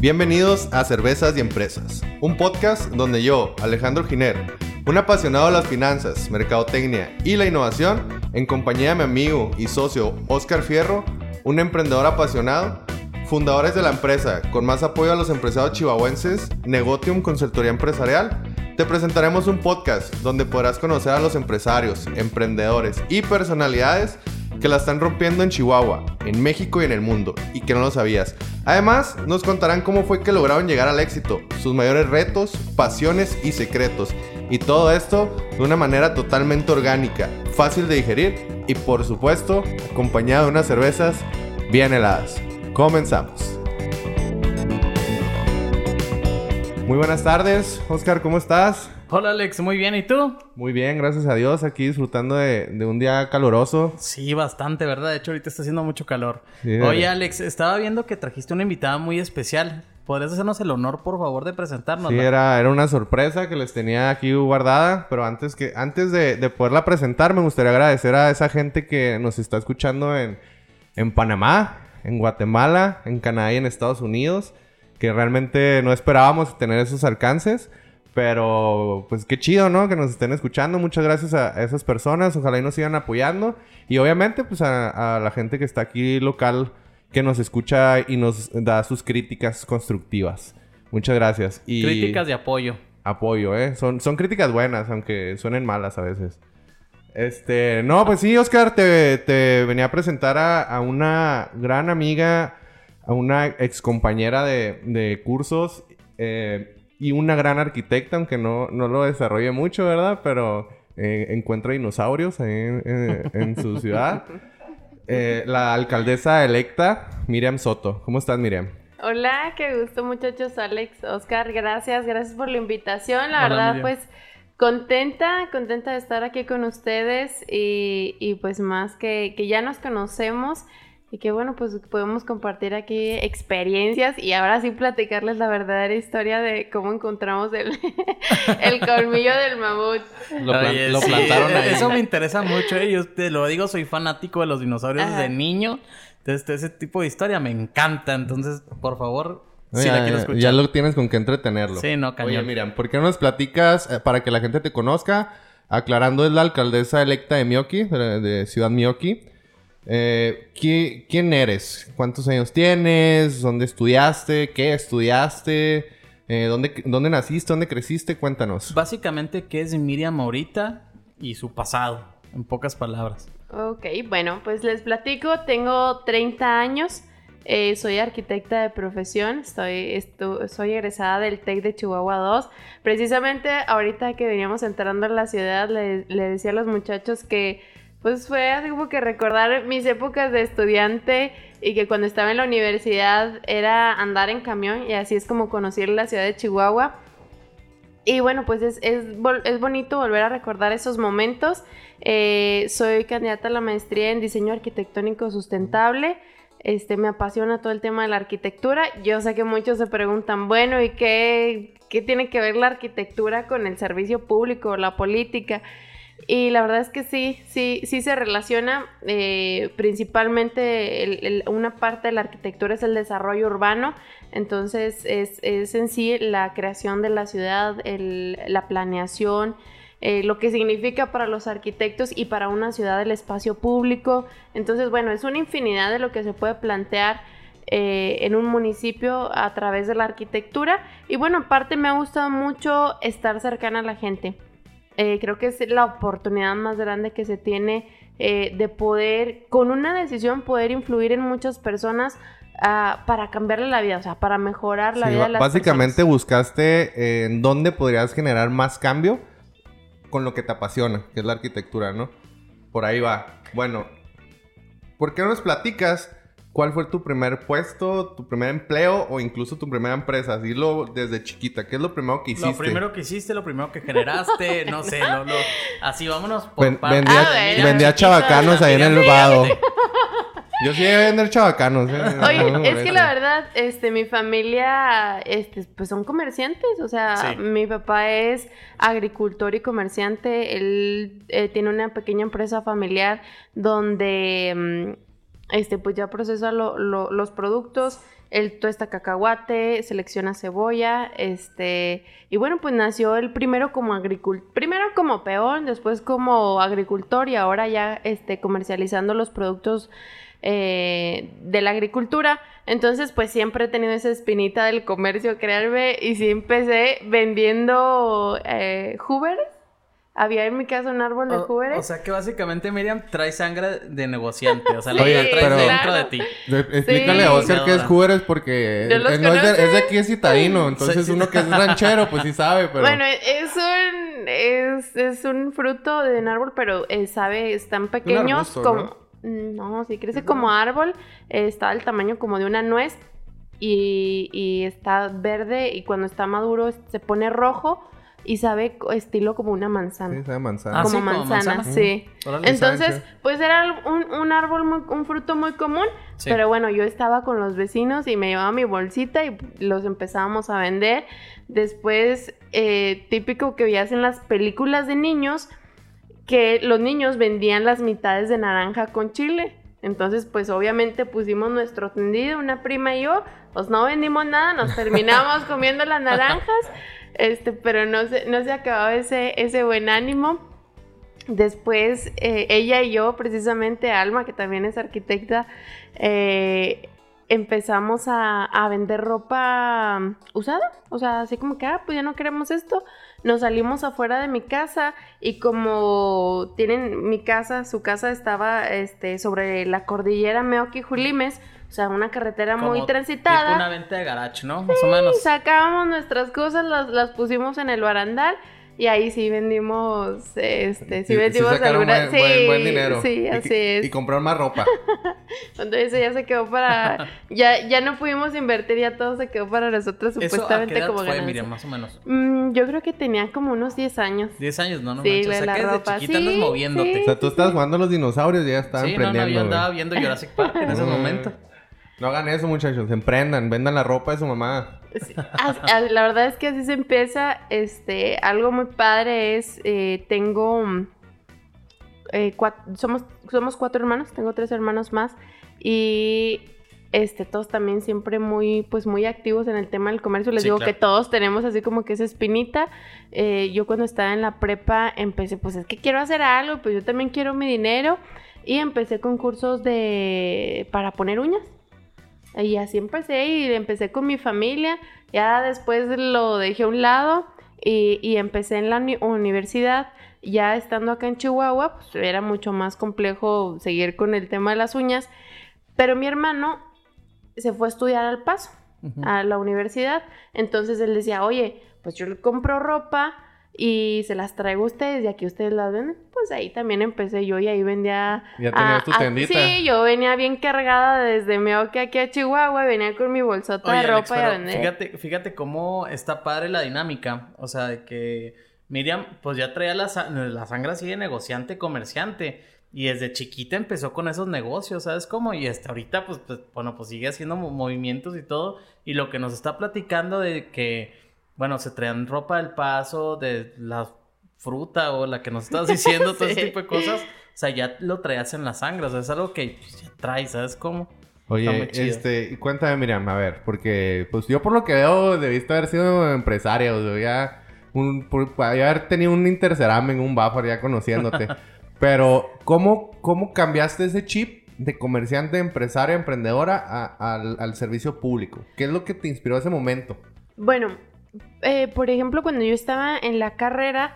Bienvenidos a Cervezas y Empresas, un podcast donde yo, Alejandro Giner, un apasionado de las finanzas, mercadotecnia y la innovación, en compañía de mi amigo y socio Oscar Fierro, un emprendedor apasionado, fundadores de la empresa con más apoyo a los empresarios chihuahuenses, Negotium Consultoría Empresarial, te presentaremos un podcast donde podrás conocer a los empresarios, emprendedores y personalidades que la están rompiendo en Chihuahua, en México y en el mundo, y que no lo sabías. Además, nos contarán cómo fue que lograron llegar al éxito, sus mayores retos, pasiones y secretos. Y todo esto de una manera totalmente orgánica, fácil de digerir y por supuesto acompañado de unas cervezas bien heladas. Comenzamos. Muy buenas tardes, Oscar, ¿cómo estás? Hola Alex, muy bien, ¿y tú? Muy bien, gracias a Dios, aquí disfrutando de, de un día caluroso. Sí, bastante, ¿verdad? De hecho, ahorita está haciendo mucho calor. Oye Alex, estaba viendo que trajiste una invitada muy especial. ¿Podrías hacernos el honor, por favor, de presentarnos? Sí, era, era una sorpresa que les tenía aquí guardada, pero antes, que, antes de, de poderla presentar, me gustaría agradecer a esa gente que nos está escuchando en, en Panamá, en Guatemala, en Canadá y en Estados Unidos, que realmente no esperábamos tener esos alcances. Pero, pues qué chido, ¿no? Que nos estén escuchando. Muchas gracias a esas personas. Ojalá y nos sigan apoyando. Y obviamente, pues a, a la gente que está aquí local, que nos escucha y nos da sus críticas constructivas. Muchas gracias. Y Críticas de apoyo. Apoyo, ¿eh? Son, son críticas buenas, aunque suenen malas a veces. Este, no, pues sí, Oscar, te, te venía a presentar a, a una gran amiga, a una ex compañera de, de cursos. Eh, y una gran arquitecta, aunque no, no lo desarrolle mucho, ¿verdad? Pero eh, encuentra dinosaurios ahí en, en, en su ciudad. Eh, la alcaldesa electa, Miriam Soto. ¿Cómo estás, Miriam? Hola, qué gusto muchachos, Alex, Oscar, gracias, gracias por la invitación. La Hola, verdad, Miriam. pues contenta, contenta de estar aquí con ustedes y, y pues más que, que ya nos conocemos y que bueno, pues podemos compartir aquí experiencias y ahora sí platicarles la verdadera historia de cómo encontramos el, el colmillo del mamut. Lo, plan- Oye, lo sí, plantaron ahí. Eso me interesa mucho, ¿eh? Yo te lo digo, soy fanático de los dinosaurios Ajá. desde niño. Entonces, ese tipo de historia me encanta. Entonces, por favor, si ya, la quiero ya- escuchar. ya lo tienes con qué entretenerlo. Sí, no, cañón. Oye, Miriam, ¿por qué no nos platicas, eh, para que la gente te conozca, aclarando, es la alcaldesa electa de Miyoki, de, de Ciudad Miyoki. Eh, ¿qui- ¿Quién eres? ¿Cuántos años tienes? ¿Dónde estudiaste? ¿Qué estudiaste? Eh, ¿dónde, ¿Dónde naciste? ¿Dónde creciste? Cuéntanos. Básicamente, ¿qué es Miriam ahorita y su pasado? En pocas palabras. Ok, bueno, pues les platico, tengo 30 años, eh, soy arquitecta de profesión, estoy, estu- soy egresada del TEC de Chihuahua 2. Precisamente ahorita que veníamos entrando a la ciudad, le, le decía a los muchachos que pues fue así como que recordar mis épocas de estudiante y que cuando estaba en la universidad era andar en camión y así es como conocí la ciudad de Chihuahua. Y bueno, pues es, es, es bonito volver a recordar esos momentos. Eh, soy candidata a la maestría en diseño arquitectónico sustentable. Este, me apasiona todo el tema de la arquitectura. Yo sé que muchos se preguntan, bueno, ¿y qué, qué tiene que ver la arquitectura con el servicio público, la política? Y la verdad es que sí, sí, sí se relaciona. eh, principalmente una parte de la arquitectura es el desarrollo urbano. Entonces es, es en sí la creación de la ciudad, la planeación, eh, lo que significa para los arquitectos y para una ciudad el espacio público. Entonces, bueno, es una infinidad de lo que se puede plantear eh, en un municipio a través de la arquitectura. Y bueno, aparte me ha gustado mucho estar cercana a la gente. Eh, creo que es la oportunidad más grande que se tiene eh, de poder, con una decisión, poder influir en muchas personas ah, para cambiarle la vida, o sea, para mejorar la Sí, vida de las básicamente personas. buscaste eh, en dónde podrías generar más cambio con lo que te apasiona, que es la arquitectura, ¿no? Por ahí va. Bueno, ¿por qué no nos platicas cuál fue tu primer puesto, tu primer empleo o incluso tu primera empresa? Dilo desde chiquita. ¿Qué es lo primero que hiciste? Lo primero que hiciste, lo primero que generaste, no sé, lo, lo- así vámonos por Ven- vendía, Ah, bueno, vendía chiquito, chavacanos ahí en el vado. Yo sí iba a vender chavacanos. ¿eh? No Oye, es que la verdad, este, mi familia, este, pues son comerciantes, o sea, Sí. mi papá es agricultor y comerciante, él eh, tiene una pequeña empresa familiar donde mm, este, pues ya procesa los productos, él tuesta cacahuate, selecciona cebolla, este, y bueno, pues nació el primero como agricultor, primero como peón, después como agricultor y ahora ya, este, comercializando los productos eh, de la agricultura. Entonces, pues siempre he tenido esa espinita del comercio, créanme, y sí empecé vendiendo eh, había en mi casa un árbol de júberes. O sea que básicamente Miriam trae sangre de negociante. O sea, lo trae dentro de ti. explícale a Oscar qué es júberes porque es, de, aquí es citadino. Entonces uno que es ranchero, pues sí sabe. Pero... Bueno, es un, es, es un fruto de un árbol, pero eh, sabe, están pequeños como... ¿no? sí, crece como árbol. está al tamaño como de una nuez. Y, y está verde y cuando está maduro se pone rojo y sabe estilo como una manzana. Sí, sabe manzana. Ah, como, manzana, sí. Entonces, pues era un, árbol, un fruto muy común, pero bueno, yo estaba con los vecinos y me llevaba mi bolsita y los empezábamos a vender. Después, eh, típico que veías en las películas de niños, que los niños vendían las mitades de naranja con chile. Entonces, pues obviamente pusimos nuestro tendido, una prima y yo, pues no vendimos nada, nos terminamos comiendo las naranjas. Este, pero no se, no se acababa ese, ese buen ánimo. Después, eh, ella y yo, precisamente Alma, que también es arquitecta, eh, empezamos a, vender ropa usada. O sea, así como que, ah, pues ya no queremos esto. Nos salimos afuera de mi casa y como tienen mi casa, su casa estaba este, sobre la cordillera Meoki-Julimes, o sea, una carretera muy transitada. Tipo una venta de garage, ¿no? Más o menos. Sacábamos nuestras cosas, las, las pusimos en el barandal y ahí sí vendimos, este, sí, vendimos sí alguna... Buen, sí, buen, dinero. Sí, así es. Y comprar más ropa. Entonces ya se quedó para... ya, ya no pudimos invertir, ya todo se quedó para nosotros supuestamente ¿Eso a qué como fue, Miriam, más o menos? Mm, yo creo que tenía como unos 10 años. 10 años, ¿no? no sí, manches. O sea, que ropa. desde chiquita andas moviéndote. o sea, tú estabas jugando a los dinosaurios y ya estaban sí, No, no, yo andaba viendo Jurassic Park en ese momento. No hagan eso, muchachos. Emprendan, vendan la ropa de su mamá. la verdad es que así se empieza. Este, algo muy padre es, eh, tengo, eh, somos, somos cuatro hermanos, tengo tres hermanos más y este, todos también siempre muy, pues muy activos en el tema del comercio. Les digo que todos tenemos así como que esa espinita. Eh, yo cuando estaba en la prepa empecé, pues es que quiero hacer algo, pues yo también quiero mi dinero y empecé con cursos de, para poner uñas. Y así empecé y empecé con mi familia. Ya después lo dejé a un lado y, empecé en la universidad. Ya estando acá en Chihuahua, pues era mucho más complejo seguir con el tema de las uñas. Pero mi hermano se fue a estudiar al paso, a la universidad. Entonces él decía, oye, pues yo le compro ropa y se las traigo a ustedes y aquí ustedes las ven, pues ahí también empecé yo y ahí vendía... Ya tenías tu tendita. sí, yo venía bien cargada desde Meoque aquí a Chihuahua, venía con mi bolsota de ropa y a vender. Fíjate, fíjate cómo está padre la dinámica, o sea, de que Miriam pues ya traía la, la sangre así de negociante, comerciante. Y desde chiquita empezó con esos negocios, ¿sabes cómo? Y hasta ahorita, pues, pues bueno, pues sigue haciendo movimientos y todo. Y lo que nos está platicando de que bueno, se traían ropa del paso, de la fruta o la que nos estás diciendo, todo ese tipo de cosas. O sea, ya lo traías en la sangre, o sea, es algo que pues, ya traes, ¿sabes cómo? Oye, este, cuéntame, Miriam, a ver, porque pues yo por lo que veo debiste haber sido empresaria, o sea, ya un, haber tenido un interceramen, un buffer ya conociéndote. Pero, ¿cómo, ¿cómo cambiaste ese chip de comerciante, empresaria, emprendedora al, al servicio público? ¿Qué es lo que te inspiró ese momento? Bueno, eh, por ejemplo, cuando yo estaba en la carrera,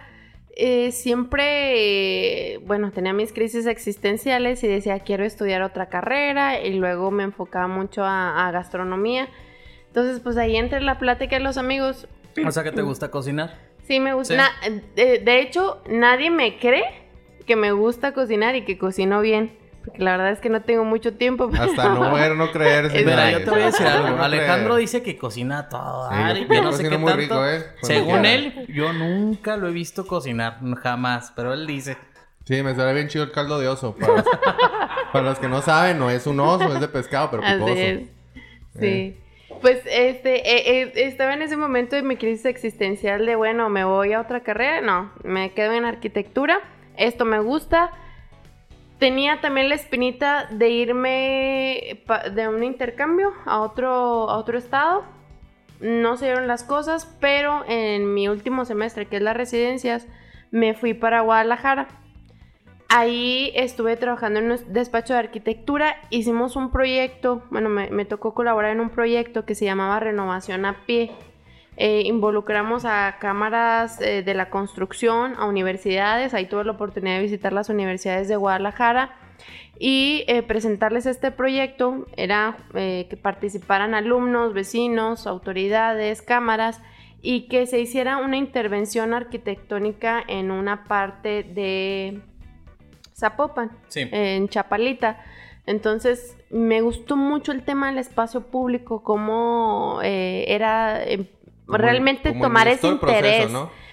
eh, siempre, bueno, tenía mis crisis existenciales y decía, quiero estudiar otra carrera y luego me enfocaba mucho a, gastronomía. Entonces, pues ahí entre la plática de los amigos. O sea, que te gusta cocinar. Sí, me gusta. Eh, de hecho, nadie me cree que me gusta cocinar y que cocino bien. Porque la verdad es que no tengo mucho tiempo. Hasta no ver, no creerse. Mira, yo te voy a decir algo. Alejandro dice que cocina todo. Sí, que no sé qué tanto. ¿eh? Según él, yo nunca lo he visto cocinar. Jamás. Pero él dice. Sí, me sale bien chido el caldo de oso. Para, los, que no saben, no es un oso, es de pescado, pero picoso. Sí. Eh. Pues este, eh, estaba en ese momento de mi crisis existencial de, bueno, me voy a otra carrera. No, me quedo en arquitectura. Esto me gusta tenía también la espinita de irme de un intercambio a otro, a otro estado. No se dieron las cosas, pero en mi último semestre, que es las residencias, me fui para Guadalajara. Ahí estuve trabajando en un despacho de arquitectura. Hicimos un proyecto, bueno, me, tocó colaborar en un proyecto que se llamaba Renovación a Pie. Eh, involucramos a cámaras eh, de la construcción, a universidades. Ahí tuve la oportunidad de visitar las universidades de Guadalajara y eh, presentarles este proyecto. Era que participaran alumnos, vecinos, autoridades, cámaras y que se hiciera una intervención arquitectónica en una parte de Zapopan, en Chapalita. Entonces, me gustó mucho el tema del espacio público, cómo eh, era realmente tomar ese interés.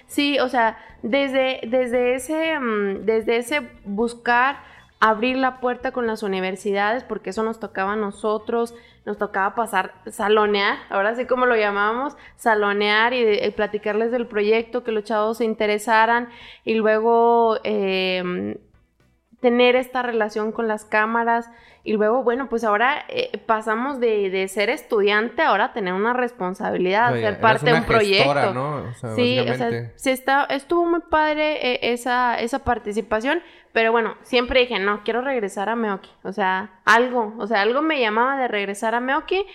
Sí, o sea, desde, desde, ese, mm, desde ese buscar abrir la puerta con las universidades, porque eso nos tocaba a nosotros, nos tocaba pasar, salonear, ahora sí como lo llamábamos, salonear y, platicarles del proyecto, que los chavos se interesaran y luego... Eh, tener esta relación con las cámaras y luego, bueno, pues ahora eh, pasamos de, ser estudiante ahora a tener una responsabilidad, ser parte de un proyecto. ¿no? sí, o sea, sí está, estuvo muy padre eh, esa, esa participación, pero bueno, siempre dije, no, quiero regresar a Meoki, o sea, algo, o sea, algo me llamaba de regresar a Meoki.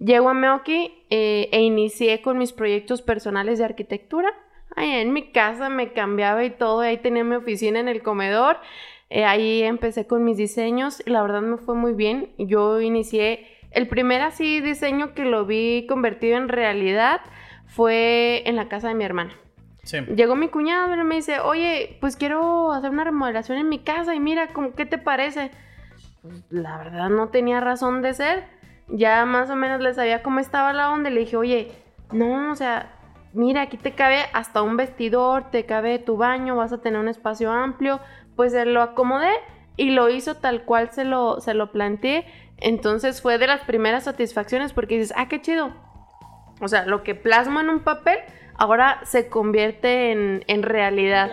Llego a Meoki eh, e inicié con mis proyectos personales de arquitectura. Ay, en mi casa me cambiaba y todo, ahí tenía mi oficina en el comedor. Eh, ahí empecé con mis diseños y la verdad me fue muy bien. Yo inicié, el primer así diseño que lo vi convertido en realidad fue en la casa de mi hermana. Llegó mi cuñado y me dice, oye, pues quiero hacer una remodelación en mi casa y mira, ¿qué te parece? Pues la verdad no tenía razón de ser. Ya más o menos le sabía cómo estaba la onda y le dije, oye, no, o sea, mira, aquí te cabe hasta un vestidor, te cabe tu baño, vas a tener un espacio amplio, pues se lo acomodé y lo hizo tal cual se lo, se lo planteé. Entonces fue de las primeras satisfacciones porque dices, ah, qué chido. O sea, lo que plasma en un papel ahora se convierte en, realidad.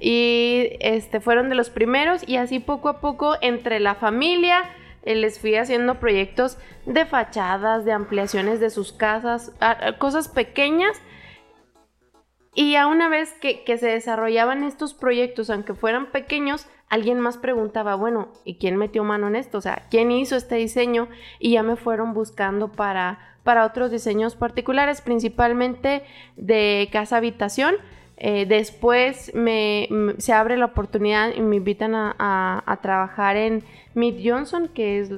Y este, fueron de los primeros y así poco a poco entre la familia eh, les fui haciendo proyectos de fachadas, de ampliaciones de sus casas, cosas pequeñas y a una vez que, se desarrollaban estos proyectos, aunque fueran pequeños, alguien más preguntaba, bueno, ¿y quién metió mano en esto? O sea, ¿quién hizo este diseño? Y ya me fueron buscando para, para otros diseños particulares, principalmente de casa habitación. Eh, después me, se abre la oportunidad y me invitan a, trabajar en Mead Johnson, que es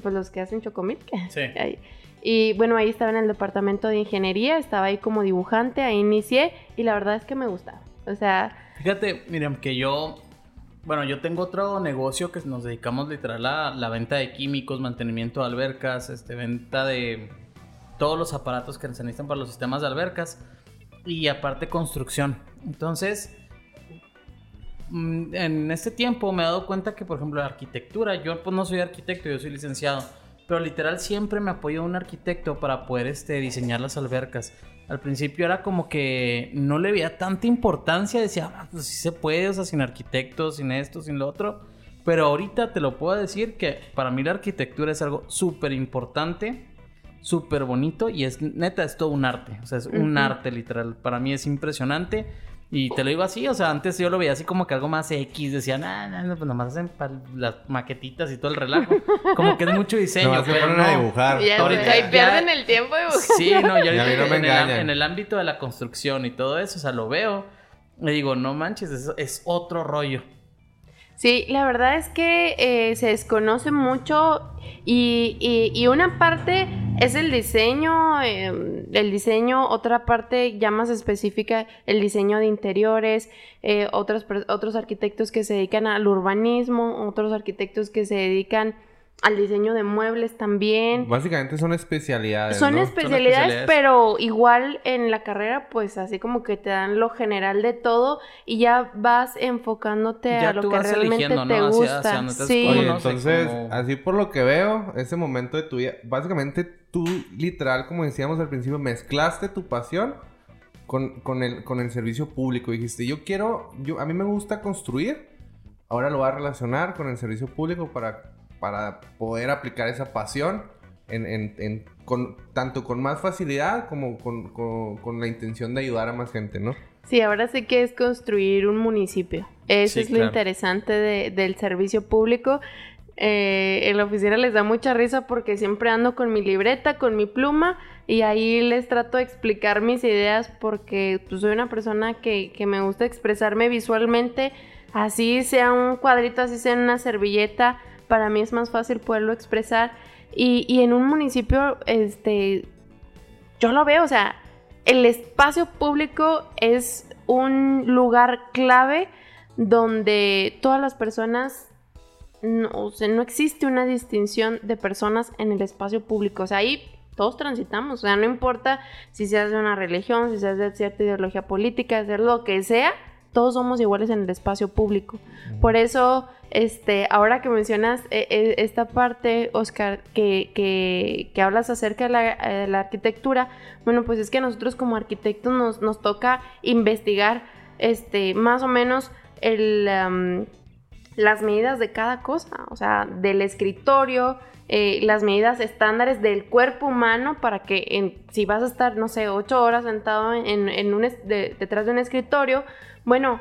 pues, los que hacen chocomilk. Sí. Y bueno, ahí estaba en el departamento de ingeniería, estaba ahí como dibujante, ahí inicié y la verdad es que me gustaba. O sea... Fíjate, miren, que yo, bueno, yo tengo otro negocio que nos dedicamos literal a la venta de químicos, mantenimiento de albercas, este, venta de todos los aparatos que se necesitan para los sistemas de albercas y aparte construcción. Entonces, mm, en este tiempo me he dado cuenta que, por ejemplo, la arquitectura, yo pues no soy arquitecto, yo soy licenciado pero literal siempre me apoyó un arquitecto para poder este, diseñar las albercas. Al principio era como que no le veía tanta importancia, decía, ah, pues sí se puede, o sea, sin arquitectos, sin esto, sin lo otro. Pero ahorita te lo puedo decir que para mí la arquitectura es algo súper importante, súper bonito y es neta, es todo un arte, o sea, es un arte literal. Para mí es impresionante y te lo digo así, o sea, antes yo lo veía así como que algo más X, decían, ah, no, no, pues nomás hacen las maquetitas y todo el relajo. Como que es mucho diseño. No, pero no. a dibujar. ahorita, ahí pierden el tiempo dibujando. Sí, no, yo ahorita en, el, en, el, ámbito de la construcción y todo eso, o sea, lo veo. Le digo, no manches, eso es otro rollo. Sí, la verdad es que eh, se desconoce mucho y, y, una parte es el diseño, em, el diseño, otra parte ya más específica, el diseño de interiores, eh, otros, otros arquitectos que se dedican al urbanismo, otros arquitectos que se dedican al diseño de muebles también. Básicamente son especialidades. Son, especialidades, pero igual en la carrera, pues así como que te dan lo general de todo y ya vas enfocándote a lo que realmente te gusta. sí. entonces, así por lo que veo, ese momento de tu vida, básicamente tú literal, como decíamos al principio, mezclaste tu pasión con, con, el, con el servicio público. Dijiste, yo quiero, yo, a mí me gusta construir ahora lo va a relacionar con el servicio público para, para poder aplicar esa pasión en, en, en- con, tanto con más facilidad como con, con- con la intención de ayudar a más gente, ¿no? Sí, ahora sí que es construir un municipio. Eso Sí, es lo interesante de- del servicio público. Eh, en la oficina les da mucha risa porque siempre ando con mi libreta, con mi pluma y ahí les trato de explicar mis ideas porque pues, soy una persona que, que me gusta expresarme visualmente, así sea un cuadrito, así sea en una servilleta, para mí es más fácil poderlo expresar. Y, y en un municipio, este, yo lo veo, o sea, el espacio público es un lugar clave donde todas las personas, no, o sea, no existe una distinción de personas en el espacio público, o sea, ahí todos transitamos, o sea, no importa si seas de una religión, si seas de cierta ideología política, de lo que sea, todos somos iguales en el espacio público. Por eso, este, ahora que mencionas eh, eh, esta parte, Oscar, que, que, que hablas acerca de la, eh, la arquitectura, bueno, pues es que a nosotros como arquitectos nos, nos toca investigar este, más o menos el, las medidas de cada cosa, o sea, del escritorio, eh, las medidas estándares del cuerpo humano para que en- si vas a estar, no sé, ocho horas sentado en, en un de- detrás de un escritorio, bueno,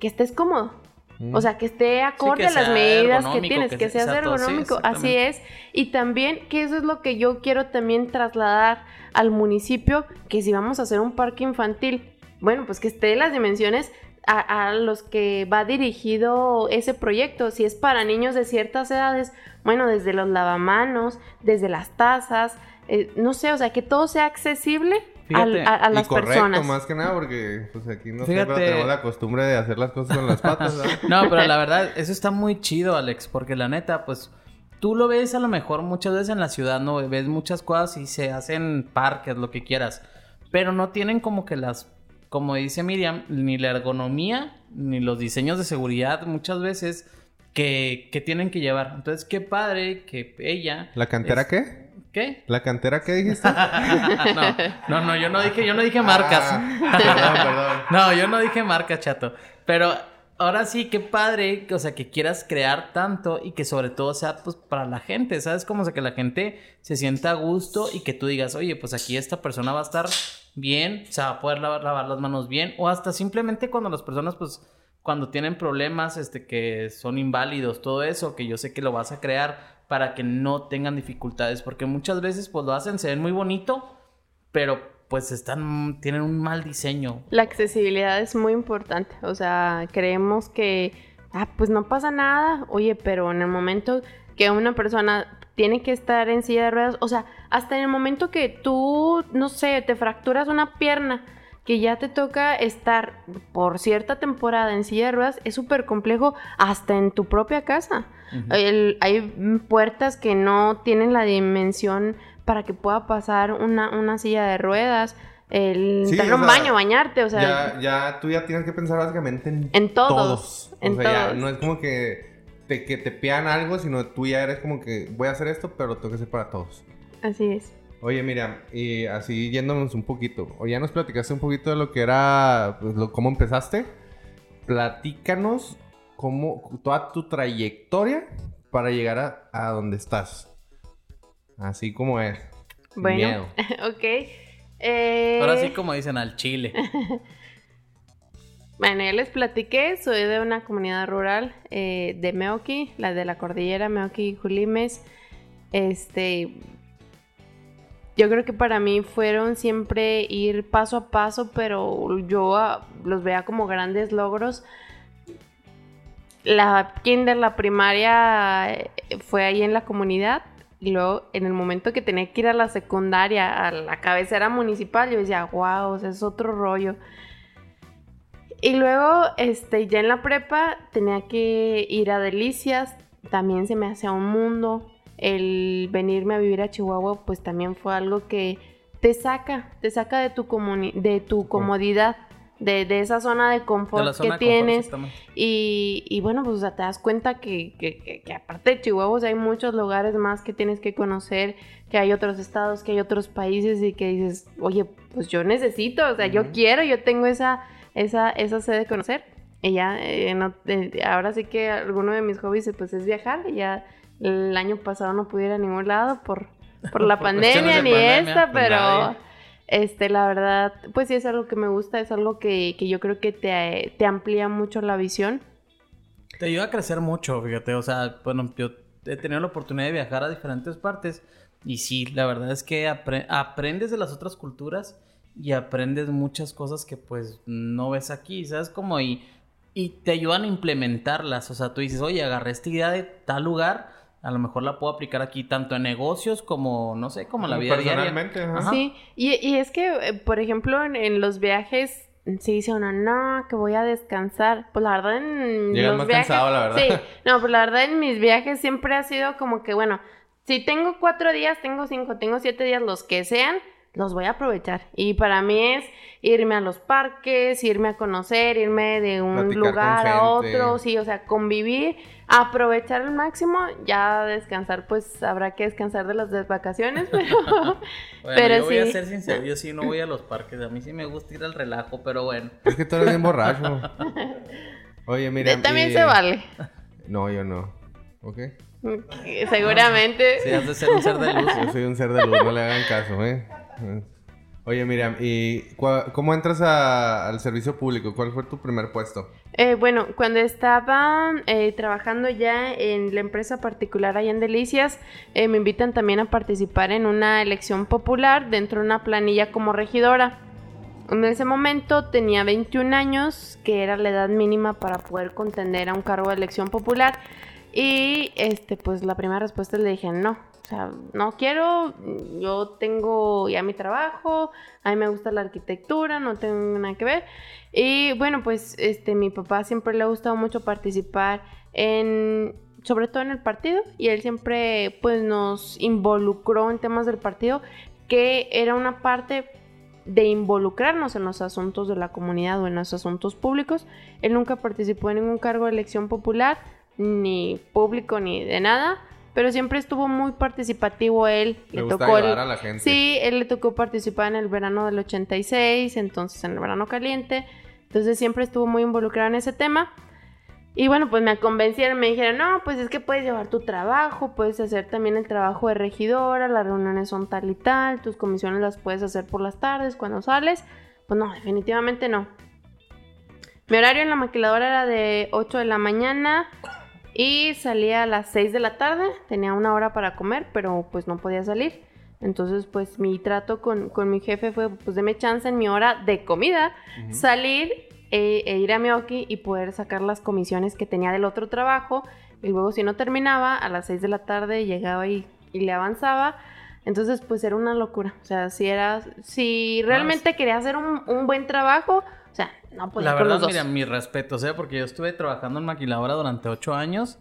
que estés cómodo. Mm. O sea, que esté acorde que a las medidas que tienes, que que, se- seas sea todo, sí, ergonómico, así es. Y también que eso es lo que yo quiero también trasladar al municipio, que si vamos a hacer un parque infantil, bueno, pues que esté las dimensiones a, a los que va dirigido ese proyecto. Si es para niños de ciertas edades, bueno, desde los lavamanos, desde las tazas, eh, no sé, o sea, que todo sea accesible Fíjate, a, a las correcto, personas. más que nada, porque pues aquí no Fíjate. tenemos la costumbre de hacer las cosas con las patas, ¿verdad? No, pero la verdad, eso está muy chido, Alex, porque la neta, pues, tú lo ves a lo mejor muchas veces en la ciudad, ¿no? Ves muchas cosas y se hacen parques, lo que quieras, pero no tienen como que las, como dice Miriam, ni la ergonomía, ni los diseños de seguridad muchas veces que, que tienen que llevar. Entonces, qué padre que ella... ¿La cantera es- qué? ¿Qué? ¿La cantera qué dijiste? no, no, no, yo no dije, yo no dije marcas. Ah, perdón, perdón. No, yo no dije marca, chato. Pero ahora sí, qué padre, o sea, que quieras crear tanto y que sobre todo sea pues para la gente, ¿sabes? Como o sea, que la gente se sienta a gusto y que tú digas, oye, pues aquí esta persona va a estar bien, o sea, poder lavar, lavar las manos bien, o hasta simplemente cuando las personas, pues, cuando tienen problemas, este, que son inválidos, todo eso, que yo sé que lo vas a crear para que no tengan dificultades, porque muchas veces, pues, lo hacen, se ven muy bonito, pero, pues, están, tienen un mal diseño, La accesibilidad es muy importante. O sea, creemos que, ah, pues no pasa nada. Oye, pero en el momento que una persona tiene que estar en silla de ruedas, o sea, hasta en el momento que tú, no sé, te fracturas una pierna, que ya te toca estar por cierta temporada en silla de ruedas, es súper complejo hasta en tu propia casa. El- hay puertas que no tienen la dimensión para que pueda pasar una, una silla de ruedas. El Sí, o un sea, baño, bañarte, o sea, ya, ya, tú ya tienes que pensar básicamente en, en todos. O en sea, ya no es como que te, que te pidan algo, sino tú ya eres como que voy a hacer esto, pero lo tengo que hacer para todos. Así es. Oye, Miriam, y así yéndonos un poquito, o ya nos platicaste un poquito de lo que era, pues, lo- cómo empezaste. Platícanos cómo, toda tu trayectoria para llegar a, a donde estás. Así como es. Bueno, miedo. ok. Eh, Ahora sí, como dicen, al chile. Bueno, ya les platiqué, soy de una comunidad rural eh, de Meoki, la de la cordillera Meoki y Julimes. Este, yo creo que para mí fueron siempre ir paso a paso, pero yo ah, los veía como grandes logros. La kinder, la primaria eh, fue ahí en la comunidad. Y luego, en el momento que tenía que ir a la secundaria, a la cabecera municipal, yo decía, wow, es otro rollo. Y luego, este, ya en la prepa tenía que ir a Delicias, también se me hacía un mundo. El venirme a vivir a Chihuahua, pues también fue algo que te saca, te saca de tu, comuni- de tu comodidad, de, de esa zona de confort De la zona que de tienes. Y, y bueno, pues o sea, te das cuenta que, que- que- que aparte de Chihuahua o sea, hay muchos lugares más que tienes que conocer, que hay otros estados, que hay otros países y que dices, oye, pues yo necesito, o sea, yo quiero, yo tengo esa, esa, esa sed de conocer. ella, eh, no- eh, ahora sí que alguno de mis hobbies pues es viajar. Ya el año pasado no pude ir a ningún lado por, por la Por pandemia de ni pandemia, esta, pues pero nadie. este, la verdad, pues sí es algo que me gusta, es algo que, que yo creo que te, te amplía mucho la visión. Te ayuda a crecer mucho, fíjate. O sea, bueno, yo he tenido la oportunidad de viajar a diferentes partes. Y sí, la verdad es que apre- aprendes de las otras culturas y aprendes muchas cosas que pues no ves aquí, ¿sabes? Como y, y te ayudan a implementarlas. O sea, tú dices, oye, agarré esta idea de tal lugar, a lo mejor la puedo aplicar aquí tanto en negocios como, no sé, como en la vida diaria. Personalmente. Ajá. Sí, y, y es que, eh, por ejemplo, en, en los viajes, se dice uno, no, que voy a descansar. Pues la verdad, en Llegas los más viajes. cansado, la verdad. Sí, no, pues la verdad, en mis viajes siempre ha sido como que, bueno, si tengo cuatro días, tengo cinco, tengo siete días, los que sean, los voy a aprovechar. Y para mí es irme a los parques, irme a conocer, irme de un Platicar lugar a otro, sí, o sea, convivir, aprovechar al máximo, ya descansar, pues habrá que descansar de las vacaciones, pero... Bueno, Pero yo voy a sí. ser sincero, yo sí no voy a los parques. A mí sí me gusta ir al relajo, pero bueno. Es que tú eres bien borracho. Oye, mira. También y- se vale. No, yo no. ¿Ok? Seguramente. Sí, has de ser un ser de luz. Yo soy un ser de luz, no le hagan caso, ¿eh? Oye, Miriam, ¿y cómo entras a- al servicio público? ¿Cuál fue tu primer puesto? Eh, bueno, cuando estaba eh, trabajando ya en la empresa particular allá en Delicias, eh, me invitan también a participar en una elección popular dentro de una planilla como regidora. En ese momento tenía 21 años, que era la edad mínima para poder contender a un cargo de elección popular. Y este, pues la primera respuesta le dije no. O sea, no quiero, yo tengo ya mi trabajo, a mí me gusta la arquitectura, no tengo nada que ver. Y bueno, pues este, mi papá siempre le ha gustado mucho participar en, sobre todo en el partido, y él siempre pues nos involucró en temas del partido, que era una parte de involucrarnos en los asuntos de la comunidad o en los asuntos públicos. Él nunca participó en ningún cargo de elección popular, ni público, ni de nada, pero siempre estuvo muy participativo él. Le gusta tocó el- a la gente. Sí, él le tocó participar en el verano del 86, entonces en el verano caliente. Entonces siempre estuvo muy involucrado en ese tema. Y bueno, pues me convencieron, me dijeron, no, pues es que puedes llevar tu trabajo, puedes hacer también el trabajo de regidora, las reuniones son tal y tal, tus comisiones las puedes hacer por las tardes cuando sales. Pues no, definitivamente no. Mi horario en la maquiladora era de 8 de la mañana y salía a las 6 de la tarde. Tenía una hora para comer, pero pues no podía salir. Entonces, pues mi trato con, con mi jefe fue, pues deme chance en mi hora de comida, salir e, e ir a Mioki y poder sacar las comisiones que tenía del otro trabajo. Y luego si no terminaba, a las 6 de la tarde llegaba y, y le avanzaba. Entonces, pues era una locura. O sea, si era, si realmente quería hacer un, un buen trabajo, o sea, no podía La con verdad, los dos. mira, mis respetos, ¿eh? Porque yo estuve trabajando en maquiladora durante ocho años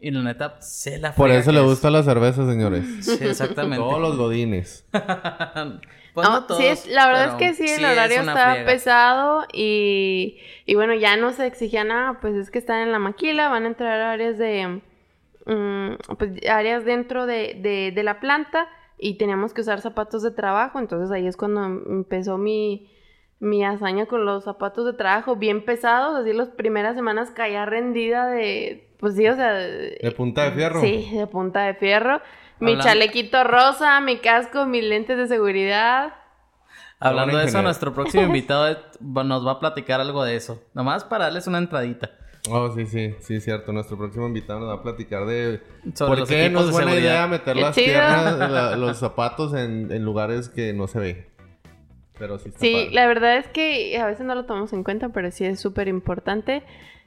y la neta sé la Por eso le es. gusta la cerveza, señores. Sí, exactamente. Todos los godines. Pues no No, todos, sí es- la verdad es que sí, el es horario una estaba friega. pesado y, y bueno, ya no se exigía nada, pues es que están en la maquila, van a entrar áreas de, mm, pues áreas dentro de, de, de la planta y teníamos que usar zapatos de trabajo, entonces ahí es cuando empezó mi, mi hazaña con los zapatos de trabajo bien pesados, así las primeras semanas caía rendida de, pues sí, o sea... De punta de fierro. Sí, de punta de fierro. Mi Hablando- chalequito rosa, mi casco, mis lentes de seguridad. Hablando de eso, nuestro próximo invitado nos va a platicar algo de eso. Nomás para darles una entradita. Oh, sí, sí, sí, cierto. Nuestro próximo invitado nos va a platicar de Sobre por los qué no es buena seguridad. idea meter Qué las chido. piernas, la- los zapatos en, en lugares que no se ve. Pero sí está Sí, padre. la verdad es que a veces no lo tomamos en cuenta, pero sí es súper importante.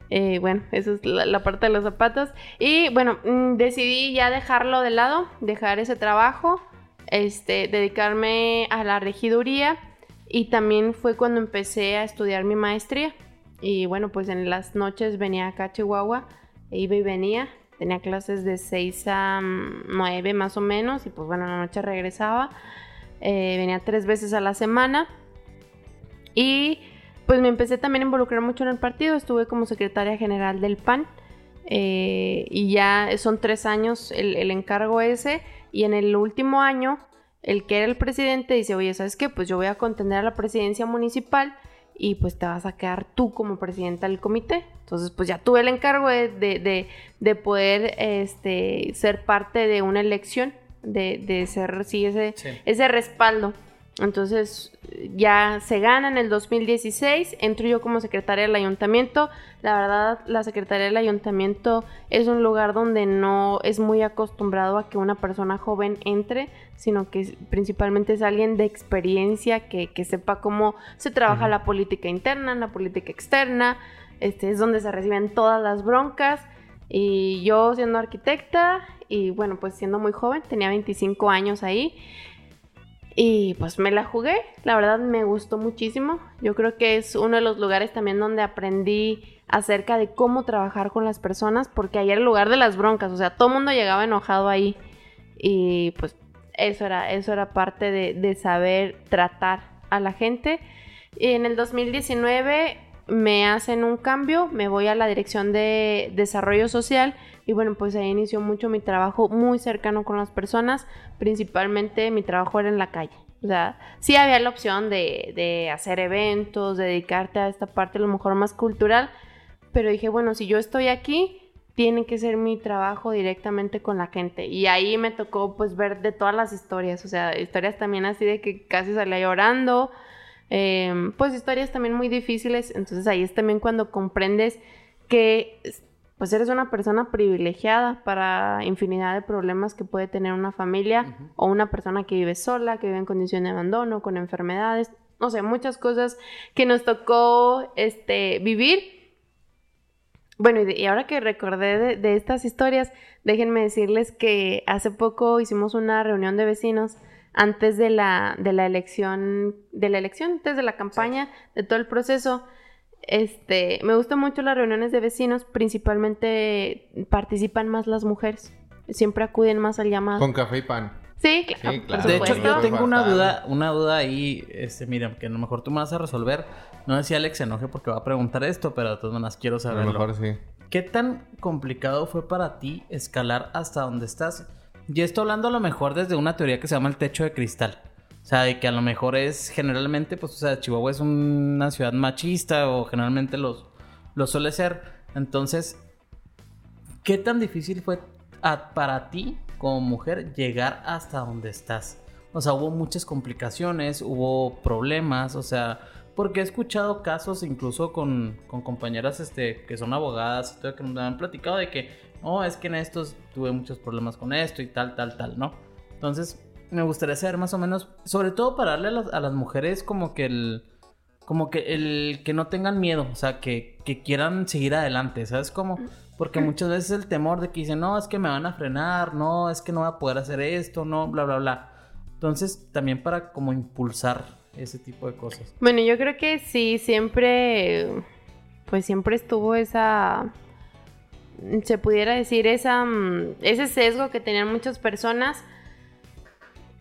Eh, bueno, eso es la, la parte de los zapatos. Y bueno, mm, decidí ya dejarlo de lado, dejar ese trabajo, este, dedicarme a la regiduría. Y también fue cuando empecé a estudiar mi maestría. Y bueno, pues en las noches venía acá a Chihuahua, iba y venía. Tenía clases de 6 a 9 más o menos. Y pues bueno, en la noche regresaba. Eh, venía tres veces a la semana. Y pues me empecé también a involucrar mucho en el partido. Estuve como secretaria general del PAN. eh, y ya son tres años el, el encargo ese. Y en el último año, el que era el presidente dice, oye, ¿sabes qué? Pues yo voy a contender a la presidencia municipal. y pues te vas a quedar tú como presidenta del comité. Entonces, pues ya tuve el encargo de, de, de, poder este, ser parte de una elección, de, de ser, sí, ese, ese respaldo. Entonces ya se gana en el 2016, entro yo como secretaria del ayuntamiento. La verdad, la secretaria del ayuntamiento es un lugar donde no es muy acostumbrado a que una persona joven entre, sino que principalmente es alguien de experiencia que, sepa cómo se trabaja la política interna, la política externa. Este es donde se reciben todas las broncas. Y yo siendo arquitecta y bueno, pues siendo muy joven, tenía 25 años ahí y pues me la jugué, la verdad me gustó muchísimo. Yo creo que es uno de los lugares también donde aprendí acerca de cómo trabajar con las personas, porque ahí era el lugar de las broncas, o sea, todo el mundo llegaba enojado ahí. Y pues eso era, eso era parte de, de saber tratar a la gente. Y en el 2019 me hacen un cambio, me voy a la dirección de desarrollo social y bueno, pues ahí inició mucho mi trabajo muy cercano con las personas, principalmente mi trabajo era en la calle. O sea, sí había la opción de, de hacer eventos, de dedicarte a esta parte a lo mejor más cultural, pero dije, bueno, si yo estoy aquí, tiene que ser mi trabajo directamente con la gente. Y ahí me tocó pues ver de todas las historias, o sea, historias también así de que casi salía llorando, em, pues historias también muy difíciles, entonces ahí es también cuando comprendes que pues eres una persona privilegiada para infinidad de problemas que puede tener una familia o una persona que vive sola, que vive en condición de abandono, con enfermedades, no sé, muchas cosas que nos tocó este, vivir. Bueno, y, ahora que recordé de, estas historias, déjenme decirles que hace poco hicimos una reunión de vecinos antes de la, de la elección, de la elección, antes de la campaña, de todo el proceso. Este, me gustan mucho las reuniones de vecinos, principalmente participan más las mujeres. Siempre acuden más al llamado. Con café y pan. Sí, claro. de hecho, yo tengo una duda, una duda ahí, este, mira, que a lo mejor tú me vas a resolver. No sé si Alex se enoje porque va a preguntar esto, pero de todas maneras quiero saberlo. A lo mejor sí. ¿Qué tan complicado fue para ti escalar hasta donde estás? Y esto hablando a lo mejor desde una teoría que se llama el techo de cristal. O sea, de que a lo mejor es generalmente, pues, o sea, Chihuahua es una ciudad machista o generalmente lo suele ser. Entonces, ¿qué tan difícil fue para ti como mujer llegar hasta donde estás? O sea, hubo muchas complicaciones, hubo problemas, o sea, porque he escuchado casos incluso con, con compañeras este, que son abogadas y todo, que nos han platicado de que, oh, es que en estos tuve muchos problemas con esto y tal, tal, tal, ¿no? Entonces, me gustaría saber más o menos, sobre todo para darle a las, mujeres como que el, como que el que no tengan miedo, o sea, que, que quieran seguir adelante, ¿sabes cómo? Porque muchas veces el temor de que dicen, no, es que me van a frenar, no, es que no voy a poder hacer esto, no, bla, bla, bla. Entonces, también para como impulsar ese tipo de cosas. Bueno, yo creo que sí, siempre, pues siempre estuvo esa, se pudiera decir, esa, mm, ese sesgo que tenían muchas personas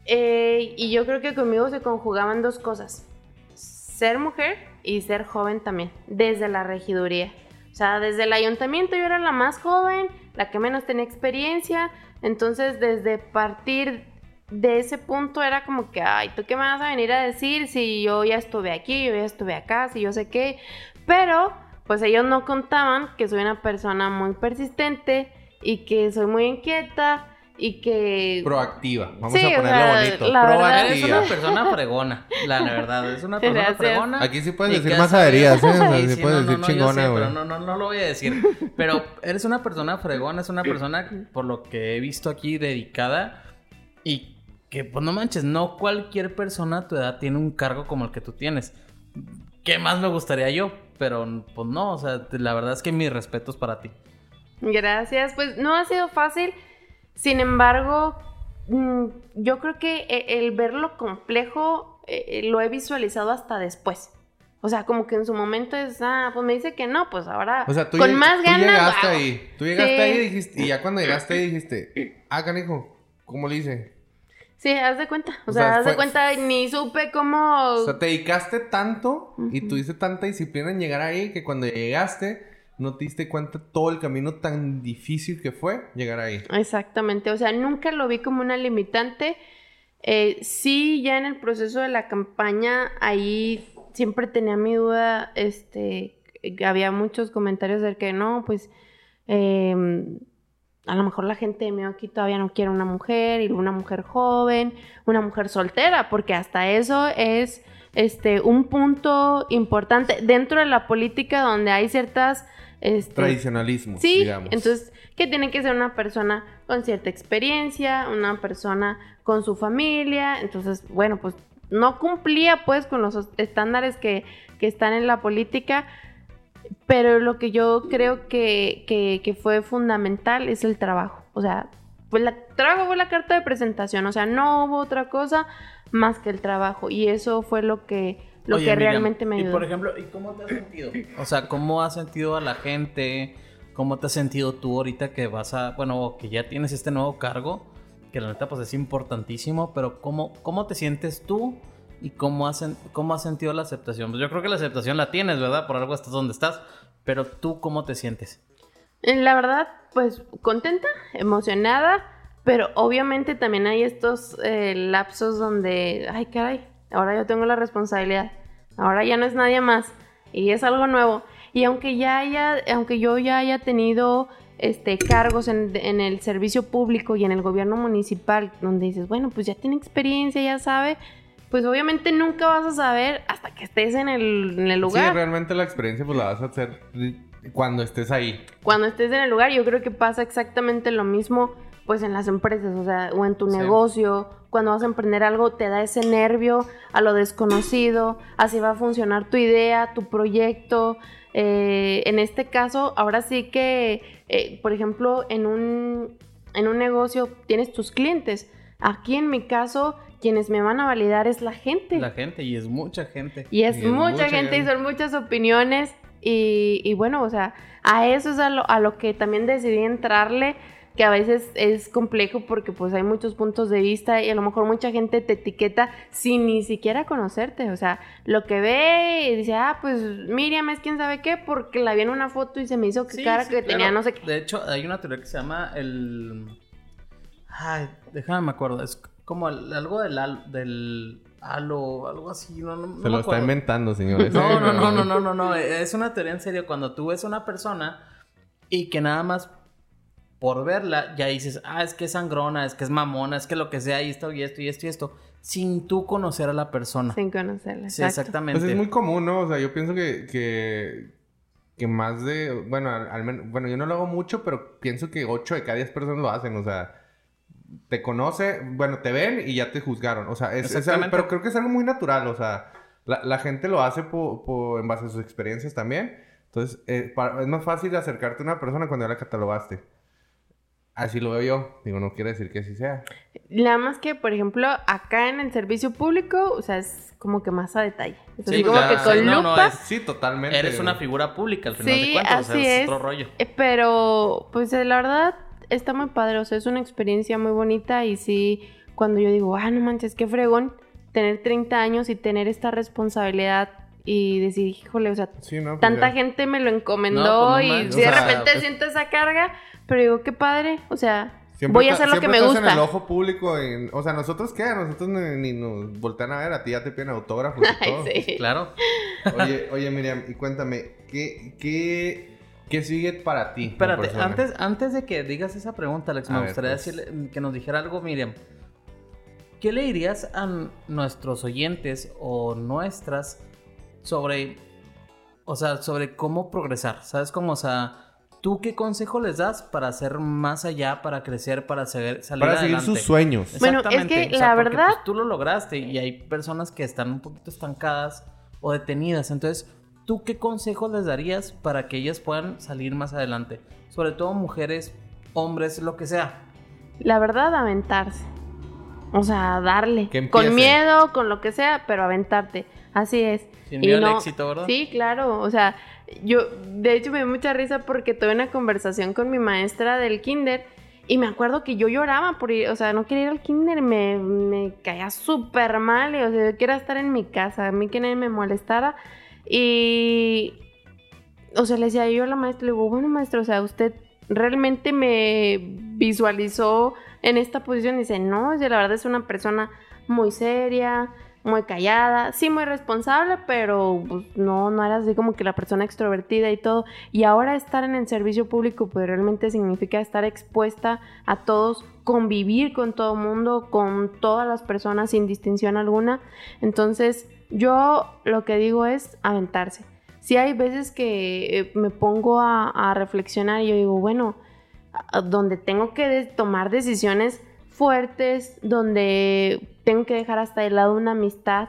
eh, y yo creo que conmigo se conjugaban dos cosas. Ser mujer y ser joven también, desde la regiduría. O sea, desde el ayuntamiento yo era la más joven, la que menos tenía experiencia. Entonces, desde partir de ese punto era como que, ay, ¿tú qué me vas a venir a decir si yo ya estuve aquí, yo ya estuve acá, si yo sé qué? Pero, pues ellos no contaban que soy una persona muy persistente y que soy muy inquieta y que... Proactiva, vamos a ponerlo bonito. Proactiva. Eres una persona fregona, la, verdad, es una persona fregona. Aquí sí puedes decir más averías, ¿eh? O sea, sí, puedes decir chingona, güey. Pero no, no, no lo voy a decir. Pero eres una persona fregona, es una persona, por lo que he visto aquí, dedicada y que, pues no manches, no cualquier persona a tu edad tiene un cargo como el que tú tienes. ¿Qué más me gustaría yo? Pero, pues no, o sea, la verdad es que mis respetos para ti. Gracias, pues no ha sido fácil sin embargo, mm, yo creo que e, el verlo complejo eh, lo he visualizado hasta después. O sea, como que en su momento es, ah, pues me dice que no, pues ahora con más ganas. Tú llegaste ahí, tú llegaste ahí y dijiste, y ya cuando llegaste ahí dijiste, ah, canijo, ¿cómo le hice? Sí, haz de cuenta. O, sea, haz de cuenta, ni supe cómo. O sea, te dedicaste tanto y tuviste tanta disciplina en llegar ahí que cuando llegaste no te diste cuenta todo el camino tan difícil que fue llegar ahí. Exactamente, o sea, nunca lo vi como una limitante. Eh, sí, ya en el proceso de la campaña, ahí siempre tenía mi duda, este, había muchos comentarios de que no, pues em, a lo mejor la gente de mí aquí todavía no quiere una mujer y una mujer joven, una mujer soltera, porque hasta eso es este un punto importante dentro de la política donde hay ciertas este, tradicionalismo, sí, entonces que tiene que ser una persona con cierta experiencia, una persona con su familia, entonces bueno pues no cumplía pues con los estándares que, que están en la política, pero lo que yo creo que, fue fundamental es el trabajo. O sea, pues el trabajo fue la carta de presentación. O sea, no hubo otra cosa más que el trabajo. Y eso fue lo que, lo que realmente me ayudó. Y por ejemplo, ¿y cómo te has sentido? O sea, ¿cómo has sentido a la gente? ¿Cómo te has sentido tú ahorita que vas a, bueno, que ya tienes este nuevo cargo? Que la neta pues es importantísimo, pero ¿cómo, cómo te sientes tú? Y cómo has, cómo has sentido la aceptación. Pues yo creo que la aceptación la tienes, ¿verdad? Por algo estás donde estás, pero tú cómo te sientes? Eh, la verdad, pues contenta, emocionada, pero obviamente también hay estos eh, lapsos donde, ay caray, ahora yo tengo la responsabilidad, ahora ya no es nadie más y es algo nuevo. Y aunque ya haya, aunque yo ya haya tenido este, cargos en, en, el servicio público y en el gobierno municipal, donde dices, bueno, pues ya tiene experiencia, ya sabe, pues obviamente nunca vas a saber hasta que estés en el, lugar. Sí, realmente la experiencia pues la vas a hacer cuando estés ahí. Cuando estés en el lugar, yo creo que pasa exactamente lo mismo pues en las empresas, o sea, o en tu negocio, cuando vas a emprender algo, te da ese nervio a lo desconocido, así va a funcionar tu idea, tu proyecto. Eh, en este caso, ahora sí que, eh, por ejemplo, en un, en un negocio tienes tus clientes. Aquí en mi caso, quienes me van a validar es la gente. La gente, y es mucha gente. Y es, mucha, gente, y son muchas opiniones. Y, bueno, o sea, a eso es a lo, a lo que también decidí entrarle, que a veces es complejo porque pues hay muchos puntos de vista y a lo mejor mucha gente te etiqueta sin ni siquiera conocerte. O sea, lo que ve y dice, ah, pues Miriam es quién sabe qué, porque la vi en una foto y se me hizo que cara que tenía no sé qué. De hecho, hay una teoría que se llama el... Ay, déjame me acuerdo. Es como algo del, del halo, algo así. No, no, Se lo está inventando, señores. No, no, no, no, no, no, no. Es una teoría en serio. Cuando tú ves a una persona y que nada más por verla ya dices, ah, es que es sangrona, es que es mamona, es que lo que sea, y esto, y esto, y esto, y esto, sin tú conocer a la persona. Sin conocerla. Sí, exactamente. Pues es muy común, ¿no? O sea, yo pienso que, que, que más de, bueno, al menos, bueno, yo no lo hago mucho, pero pienso que 8 de cada 10 personas lo hacen, o sea te conoce, bueno, te ven y ya te juzgaron. O sea, es, pero creo que es algo muy natural. O sea, la, gente lo hace en base a sus experiencias también. Entonces, eh, es más fácil acercarte a una persona cuando ya la catalogaste. Así lo veo yo. Digo, no quiere decir que así sea. Nada más que, por ejemplo, acá en el servicio público, o sea, es como que más a detalle. sí, como que con lupa. sí, totalmente. Eres una figura pública al final de cuentas. Así es, otro rollo. Eh, pero, pues la verdad, está muy padre, o sea, es una experiencia muy bonita y sí, cuando yo digo, ah, no manches, qué fregón tener 30 años y tener esta responsabilidad y decir, híjole, o sea, pues tanta gente me lo encomendó pues y de repente pues siento esa carga, pero digo, qué padre, o sea, voy a hacer lo que me gusta. en el ojo público, o sea, nosotros qué, nosotros ni, nos voltean a ver, a ti ya te piden autógrafos y todo. sí. Claro. Oye, oye, Miriam, y cuéntame, ¿qué, qué ¿Qué sigue para ti? Espérate, antes, antes de que digas esa pregunta, Alex, me gustaría pues. decirle, que nos dijera algo, Miriam. ¿Qué le dirías a nuestros oyentes o nuestras sobre, o sea, sobre cómo progresar? ¿Sabes cómo, o sea, tú qué consejo les das para hacer más allá, para crecer, para seguir, salir Para seguir sus sueños. Bueno, es que la verdad... Pues, tú lo lograste y hay personas que están un poquito estancadas o detenidas, entonces ¿tú qué consejos les darías para que ellas puedan salir más adelante? Sobre todo mujeres, hombres, lo que sea. La verdad, aventarse. O sea, darle. Con miedo, con lo que sea, pero aventarte. Así es. Sin miedo al éxito, ¿verdad? Sí, claro. O sea, yo, de hecho, me dio mucha risa porque tuve una conversación con mi maestra del kinder y me acuerdo que yo lloraba por ir, o sea, no quería ir al kinder, me, me caía súper mal. Y, o sea, yo quería estar en mi casa, a mí que nadie me molestara. Y, o sea, le decía yo a la maestra, le digo, bueno, maestra, o sea, usted realmente me visualizó en esta posición. Y dice, no, la verdad es una persona muy seria, muy callada, sí muy responsable, pero pues, no, no era así como que la persona extrovertida y todo. Y ahora estar en el servicio público pues realmente significa estar expuesta a todos, convivir con todo el mundo, con todas las personas sin distinción alguna. Entonces yo lo que digo es aventarse. Si hay veces que eh, me pongo a, a reflexionar y yo digo, bueno, donde tengo que tomar decisiones fuertes, donde tengo que dejar hasta de lado una amistad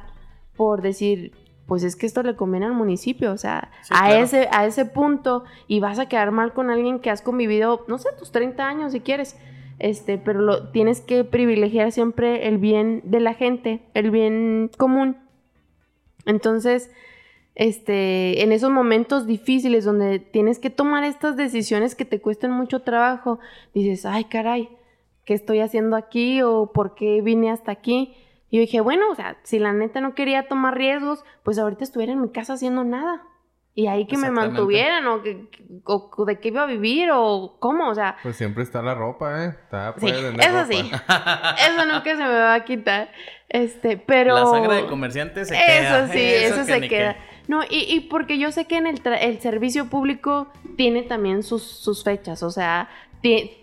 por decir, pues es que esto le conviene al municipio, o sea, a, ese, a ese punto y vas a quedar mal con alguien que has convivido, no sé, tus 30 años si quieres, este, pero lo, tienes que privilegiar siempre el bien de la gente, el bien común. Entonces, este, en esos momentos difíciles donde tienes que tomar estas decisiones que te cuestan mucho trabajo, dices, ay caray, ¿qué estoy haciendo aquí o por qué vine hasta aquí? Y yo dije, bueno, o sea, si la neta no quería tomar riesgos, pues ahorita estuviera en mi casa haciendo nada. Y ahí que me mantuvieran o, que, de qué iba a vivir o cómo, o sea... Pues siempre está la ropa, ¿eh? Está, sí, eso sí. eso nunca se me va a quitar. Este, pero... La sangre de comerciante se queda. Eso sí, eso, se queda. No, y, y, porque yo sé que en el, el servicio público tiene también sus, sus fechas, o sea,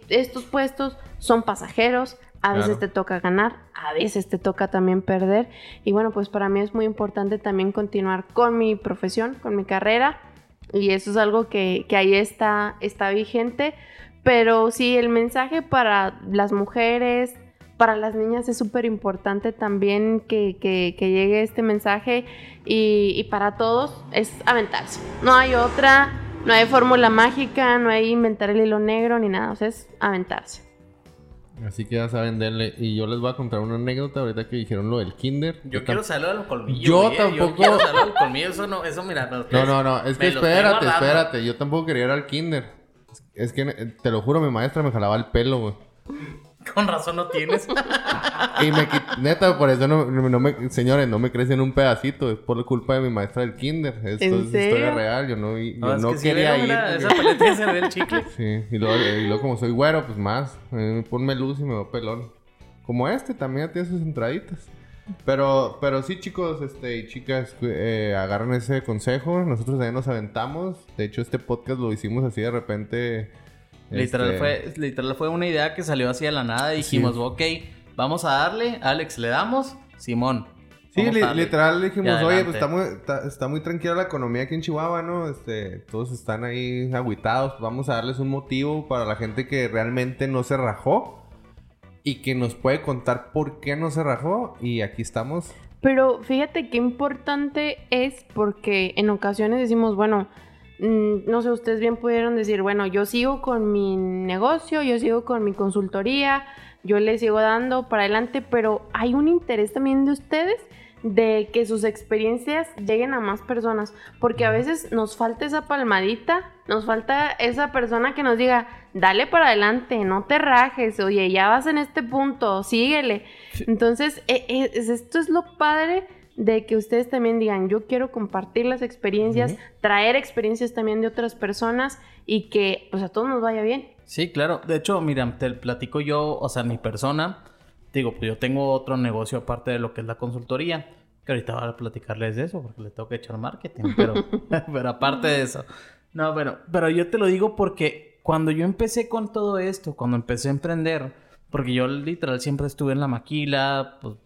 estos puestos son pasajeros, a veces te toca ganar, a veces te toca también perder. Y bueno, pues para mí es muy importante también continuar con mi profesión, con mi carrera. Y eso es algo que, ahí está, está vigente. Pero sí, el mensaje para las mujeres, para las niñas es súper importante también que, llegue este mensaje. Y, y para todos es aventarse. No hay otra, no hay fórmula mágica, no hay inventar el hilo negro ni nada. O sea, es aventarse. Así que ya saben, denle. Y yo les voy a contar una anécdota ahorita que dijeron lo del kinder. Yo, quiero salir de los colmillos. Yo tampoco. Yo quiero salir de los colmillos. Eso no, eso mira. No, no, no. Es que espérate, espérate. Yo tampoco quería ir al kinder. Es que, te lo juro, mi maestra me jalaba el pelo, güey. Con razón no tienes. y me neta, por eso no, no, me, señores, no me crecen un pedacito, es por culpa de mi maestra del kinder. Esto es historia real, yo no, yo no, quería ir. esa paleta se ve el chicle. Sí, y luego, y luego, como soy güero, pues más, eh, ponme luz y me veo pelón. Como este también tiene sus entraditas. Pero, pero sí, chicos, este, y chicas, eh, agarran ese consejo. Nosotros también nos aventamos. De hecho, este podcast lo hicimos así de repente Literal, este, fue, literal fue una idea que salió así de la nada y dijimos, ok, vamos a darle, Alex, le damos, Simón. Sí, literal dijimos, oye, pues está muy, está, muy tranquila la economía aquí en Chihuahua, ¿no? Este, todos están ahí aguitados, vamos a darles un motivo para la gente que realmente no se rajó y que nos puede contar por qué no se rajó y aquí estamos. Pero fíjate qué importante es porque en ocasiones decimos, bueno, no sé, ustedes bien pudieron decir, bueno, yo sigo con mi negocio, yo sigo con mi consultoría, yo le sigo dando para adelante, pero hay un interés también de ustedes de que sus experiencias lleguen a más personas, porque a veces nos falta esa palmadita, nos falta esa persona que nos diga, dale para adelante, no te rajes, oye, ya vas en este punto, síguele. Entonces, e, e, esto es lo padre de que ustedes también digan, yo quiero compartir las experiencias, traer experiencias también de otras personas y que pues a todos nos vaya bien. Sí, claro. De hecho, mira, te platico yo, o sea, mi persona, digo, pues yo tengo otro negocio aparte de lo que es la consultoría, que ahorita voy a platicarles de eso porque le tengo que echar marketing, pero, pero aparte de eso. No, bueno, pero yo te lo digo porque cuando yo empecé con todo esto, cuando empecé a emprender, porque yo literal siempre estuve en la maquila, pues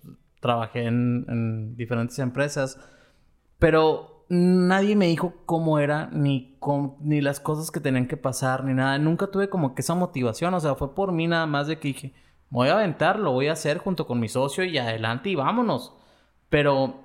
trabajé en, diferentes empresas, pero nadie me dijo cómo era, ni, ni las cosas que tenían que pasar, ni nada. Nunca tuve como que esa motivación, o sea, fue por mí nada más de que dije, voy a aventar, lo voy a hacer junto con mi socio y adelante y vámonos. Pero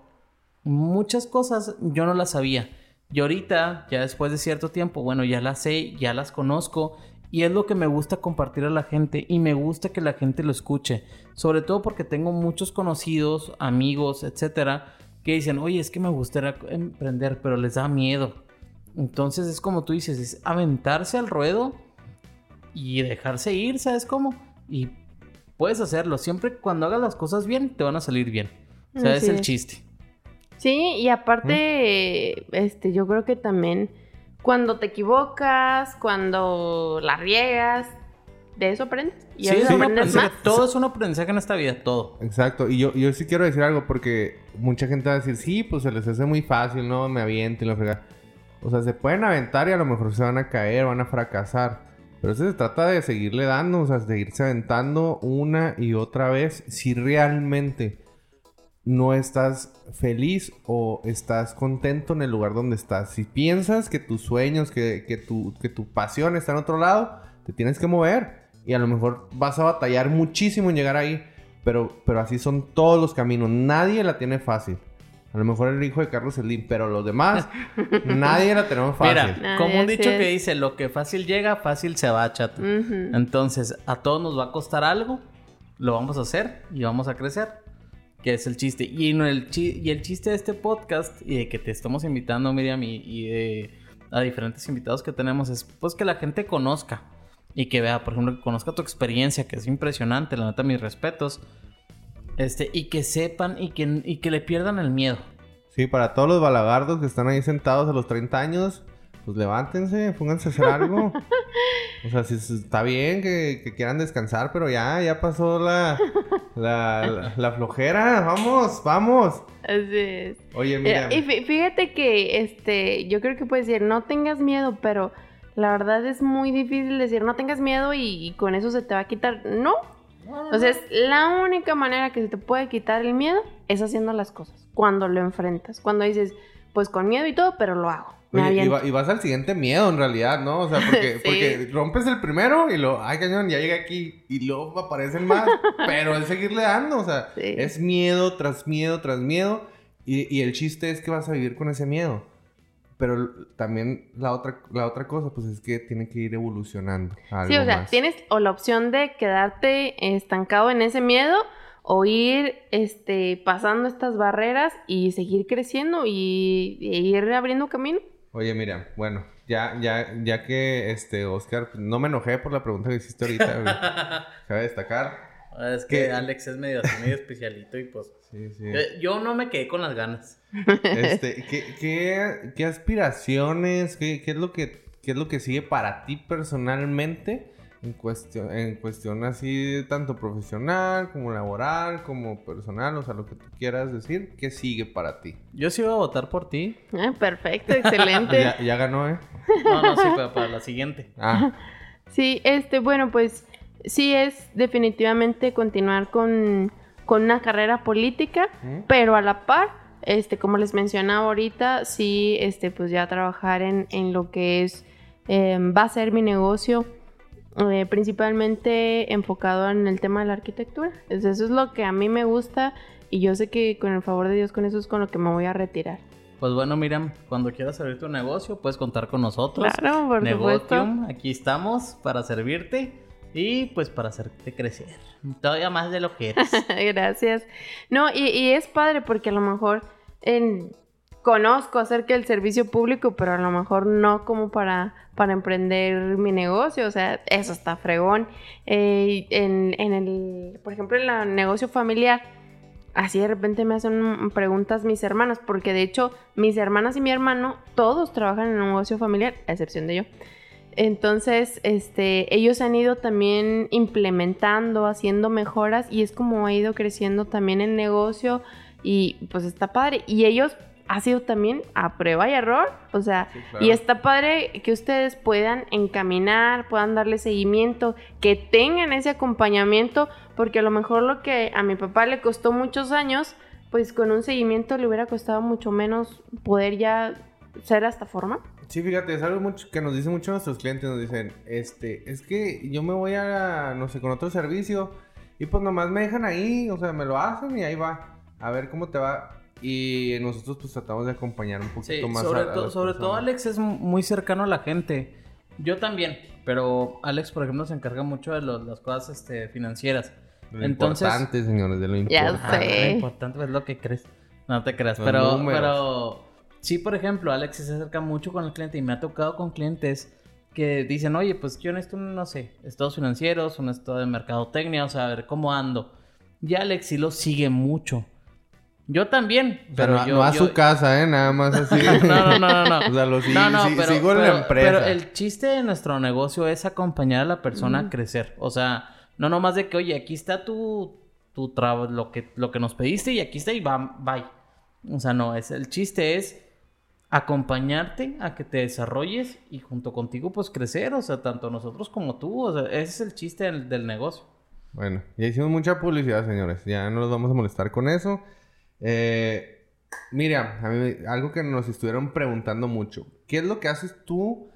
muchas cosas yo no las sabía. Y ahorita, ya después de cierto tiempo, bueno, ya las sé, ya las conozco y es lo que me gusta compartir a la gente y me gusta que la gente lo escuche. Sobre todo porque tengo muchos conocidos, amigos, etcétera, que dicen, oye, es que me gustaría emprender, pero les da miedo. Entonces es como tú dices, es aventarse al ruedo y dejarse ir, ¿sabes cómo? Y puedes hacerlo. Siempre cuando hagas las cosas bien, te van a salir bien. O sea, es el chiste. Sí, y aparte, este, yo creo que también cuando te equivocas, cuando la riegas, de eso aprendes. Y Sí, un aprendes más. Todo es un aprendizaje en esta vida, todo. Exacto, y yo, yo sí quiero decir algo porque mucha gente va a decir, sí, pues se les hace muy fácil, ¿no? Me aviento y lo frega. O sea, se pueden aventar y a lo mejor se van a caer, van a fracasar. Pero eso se trata de seguirle dando, o sea, seguirse aventando una y otra vez si realmente no estás feliz o estás contento en el lugar donde estás. Si piensas que tus sueños, que, que, tu, que tu pasión está en otro lado, te tienes que mover. Y a lo mejor vas a batallar muchísimo en llegar ahí. Pero, pero así son todos los caminos. Nadie la tiene fácil. A lo mejor el hijo de Carlos Slim, pero los demás, nadie la tenemos fácil. Mira, como un dicho es. que dice, lo que fácil llega, fácil se va, chato. Entonces, a todos nos va a costar algo, lo vamos a hacer y vamos a crecer. Que es el chiste. Y, el, chi- y el chiste de este podcast y de que te estamos invitando, Miriam, y, y de a diferentes invitados que tenemos es pues que la gente conozca y que vea, por ejemplo, que conozca tu experiencia, que es impresionante, la neta, mis respetos. Este, y que sepan y que, y que le pierdan el miedo. Sí, para todos los balagardos que están ahí sentados a los 30 años, pues levántense, pónganse a hacer algo. o sea, si está bien que, que quieran descansar, pero ya, ya pasó la, la, la- la flojera. Vamos, vamos. Así es. Oye, Eh, mira. Y fí- fíjate que este, yo creo que puedes decir, no tengas miedo, pero la verdad es muy difícil decir, no tengas miedo y, y con eso se te va a quitar. No. O sea, es la única manera que se te puede quitar el miedo es haciendo las cosas. Cuando lo enfrentas. Cuando dices, pues con miedo y todo, pero lo hago. Oye, y, va- y vas al siguiente miedo en realidad, ¿no? O sea, porque, Sí. porque rompes el primero y lo, ay cañón, ya llegué aquí y luego aparecen más, pero es seguirle dando, o sea, Sí. es miedo tras miedo tras miedo y, y el chiste es que vas a vivir con ese miedo. Pero también la otra, la otra cosa, pues es que tiene que ir evolucionando. a Sí, algo o sea, más. tienes o la opción de quedarte estancado en ese miedo o ir este, pasando estas barreras y seguir creciendo y, y ir abriendo camino. Oye, mira, bueno, ya, ya, ya que este Oscar, pues, no me enojé por la pregunta que hiciste ahorita. Cabe destacar. Es que. Alex es medio, así, medio especialito y pues... Sí, sí. yo no me quedé con las ganas. Este, ¿qué, qué, qué aspiraciones, qué, qué es lo que, qué es lo que sigue para ti personalmente en cuestión, en cuestión así tanto profesional como laboral, como personal, o sea, lo que tú quieras decir, ¿qué sigue para ti? Yo sí iba a votar por ti. Ah, perfecto, excelente. Ya, ya ganó, ¿eh? No, no, sí, pero para la siguiente. Ah, Sí, este, bueno, pues sí es definitivamente continuar con, con una carrera política, ¿Mm? pero a la par, este, como les mencionaba ahorita, sí, este, pues ya trabajar en, en lo que es, eh, va a ser mi negocio, eh, principalmente enfocado en el tema de la arquitectura. Es- Eso es lo que a mí me gusta y yo sé que con el favor de Dios, con eso es con lo que me voy a retirar. Pues bueno, Miriam, cuando quieras abrir tu negocio, puedes contar con nosotros. Claro, por supuesto. Negotium, aquí estamos para servirte y pues para hacerte crecer. Todavía más de lo que eres. Gracias. No, y, y es padre porque a lo mejor en- conozco acerca del servicio público, pero a lo mejor no como para, para emprender mi negocio. O sea, eso está fregón. Eh, en, en el, por ejemplo, en el negocio familiar, así de repente me hacen preguntas mis hermanas, porque de hecho mis hermanas y mi hermano, todos trabajan en un negocio familiar, a excepción de yo. Entonces, este, ellos han ido también implementando, haciendo mejoras y es como ha ido creciendo también el negocio y pues está padre. Y ellos ha sido también a prueba y error, o sea, Sí, claro. y está padre que ustedes puedan encaminar, puedan darle seguimiento, que tengan ese acompañamiento, porque a lo mejor lo que a mi papá le costó muchos años, pues con un seguimiento le hubiera costado mucho menos poder ya ser hasta forma. Sí, fíjate, es algo mucho que nos dicen mucho nuestros clientes, nos dicen, este, es que yo me voy a, no sé, con otro servicio y pues nomás me dejan ahí, o sea, me lo hacen y ahí va, a ver cómo te va. Y nosotros pues tratamos de acompañar un poquito Sí, más. sobre, a- a to- las sobre todo. Alex es muy cercano a la gente. Yo también, pero Alex, por ejemplo, se encarga mucho de los- las cosas este, financieras. De Lo Entonces- importante, señores, de lo Ya importante. sé. lo importante es lo que crees. No te creas, Los pero, números. pero sí, por ejemplo, Alex se acerca mucho con el cliente y me ha tocado con clientes que dicen, oye, pues yo necesito, un, no sé, estados financieros, un estado de mercadotecnia, o sea, a ver cómo ando. Y Alex sí lo sigue mucho. Yo también, pero no, yo, no a yo- su casa, ¿eh? Nada más así. No, no, no, no, no. O sea, lo no, pero, sigo en la empresa. pero el chiste de nuestro negocio es acompañar a la persona a crecer. O sea, no nomás de que, oye, aquí está tu, tu lo que, lo que nos pediste y aquí está y va, bye. O sea, no, es, el chiste es acompañarte a que te desarrolles y junto contigo, pues crecer. O sea, tanto nosotros como tú. O sea, ese es el chiste del, del negocio. Bueno, ya hicimos mucha publicidad, señores. Ya no los vamos a molestar con eso. Eh, mira, a algo que nos estuvieron preguntando mucho. ¿Qué es lo que haces tú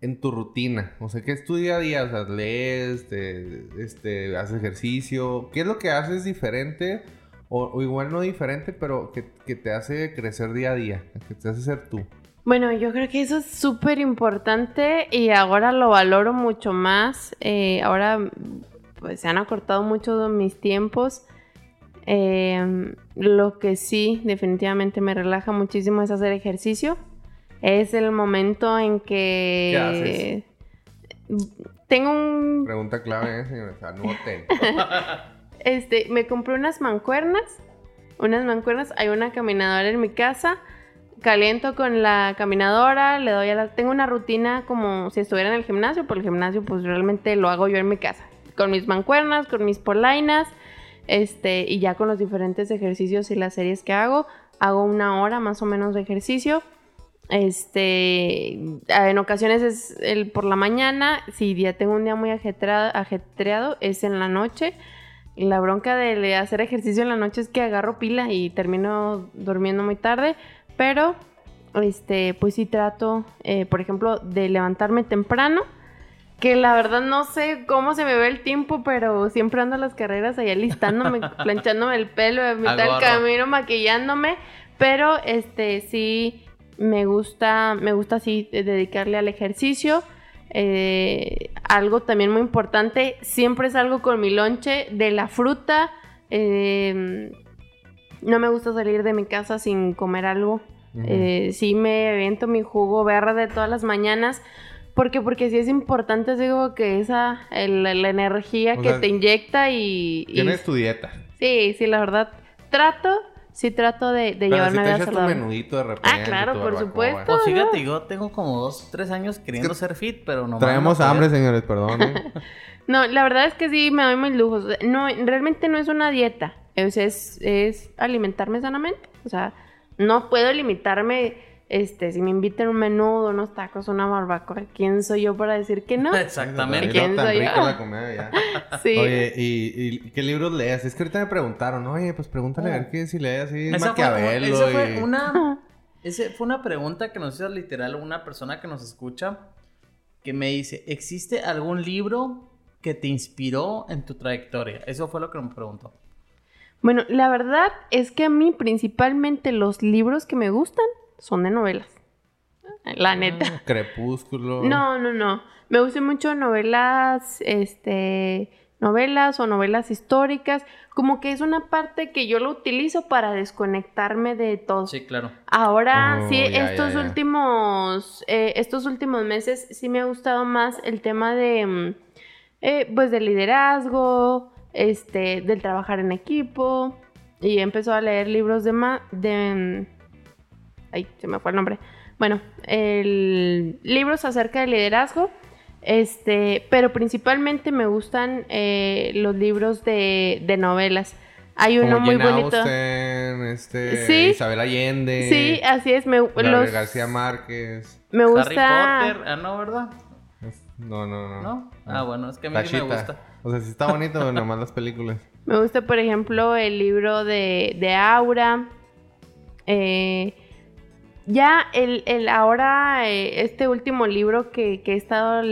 en tu rutina? O sea, ¿qué es tu día a día? O lees, te- este, haces ejercicio. ¿Qué es lo que haces diferente? O, o igual no diferente, pero que, que te hace crecer día a día. Que te hace ser tú. Bueno, yo creo que eso es súper importante y ahora lo valoro mucho más. Eh, ahora pues se han acortado mucho mis tiempos. Eh, lo que sí definitivamente me relaja muchísimo es hacer ejercicio. Es el momento en que... Tengo un... Pregunta clave, ¿eh. Este, me compré unas mancuernas. Unas mancuernas. Hay una caminadora en mi casa. Caliento con la caminadora. Le doy a la. Tengo una rutina como si estuviera en el gimnasio. Por el gimnasio, pues realmente lo hago yo en mi casa. Con mis mancuernas, con mis polainas. Este, y ya con los diferentes ejercicios y las series que hago. Hago una hora más o menos de ejercicio. Este, en ocasiones es el por la mañana. Si ya tengo un día muy ajetreado, es en la noche. La bronca de hacer ejercicio en la noche es que agarro pila y termino durmiendo muy tarde. Pero, este, pues sí trato, eh, por ejemplo, de levantarme temprano. Que la verdad no sé cómo se me ve el tiempo, pero siempre ando a las carreras allá listándome, planchándome el pelo, a mitad del camino, maquillándome. Pero este sí me gusta, me gusta así dedicarle al ejercicio. Eh, algo también muy importante, siempre salgo con mi lonche de la fruta. eh, no me gusta salir de mi casa sin comer algo. Eh, sí me aviento mi jugo verde todas las mañanas. Porque, porque sí es importante, digo, que esa, el- la energía O que sea, te inyecta y, y- Tienes tu dieta. Sí, sí, la verdad. Trato, sí trato de, de Pero llevar si te vida echas tu saludable. menudito de repente. Ah, claro, por barbacoa. supuesto. Pues fíjate, yo tengo como dos, tres años queriendo ser fit, pero no Traemos hambre, señores, perdón. ¿eh? No, la verdad es que sí me doy mis lujos. No, realmente no es una dieta. Es, es, es alimentarme sanamente. O sea, no puedo limitarme, este, si me invitan un menudo, unos tacos, una barbacoa. ¿Quién soy yo para decir que no? Exactamente. ¿Quién tan soy rica yo? la comida ya. Sí. Oye, ¿y, y qué libros lees? Es que ahorita me preguntaron, oye, pues pregúntale a ver qué si lees así Esa fue, Maquiavelo esa fue y... una, ese fue una pregunta que nos hizo literal una persona que nos escucha que me dice, ¿existe algún libro que te inspiró en tu trayectoria? Eso fue lo que me preguntó. Bueno, la verdad es que a mí principalmente los libros que me gustan son de novelas. La neta. Crepúsculo. No, no, no. Me gustan mucho novelas, este, novelas o novelas históricas. Como que es una parte que yo lo utilizo para desconectarme de todo. Sí, claro. Ahora Oh, sí, ya, estos ya, ya. últimos, eh, estos últimos meses sí me ha gustado más el tema de, mm, eh, pues, del liderazgo, este, del trabajar en equipo. Y empezó a leer libros de, ma de, mm, ay, se me fue el nombre. Bueno, el, libros acerca del liderazgo. Este, pero principalmente me gustan eh, los libros de, de novelas. Hay uno Como muy Jane bonito. Austen, este, Sí. Isabel Allende. Sí, así es. Me, los- García Márquez. me Harry gusta. Potter, ah, no, ¿verdad? Es- No, no, no. ¿No? Ah, bueno, es que a mí sí me gusta. O sea, sí está bonito, nomás las películas. Me gusta, por ejemplo, el libro de, de Aura. Eh, ya el, el ahora, eh, este último libro que, que he estado,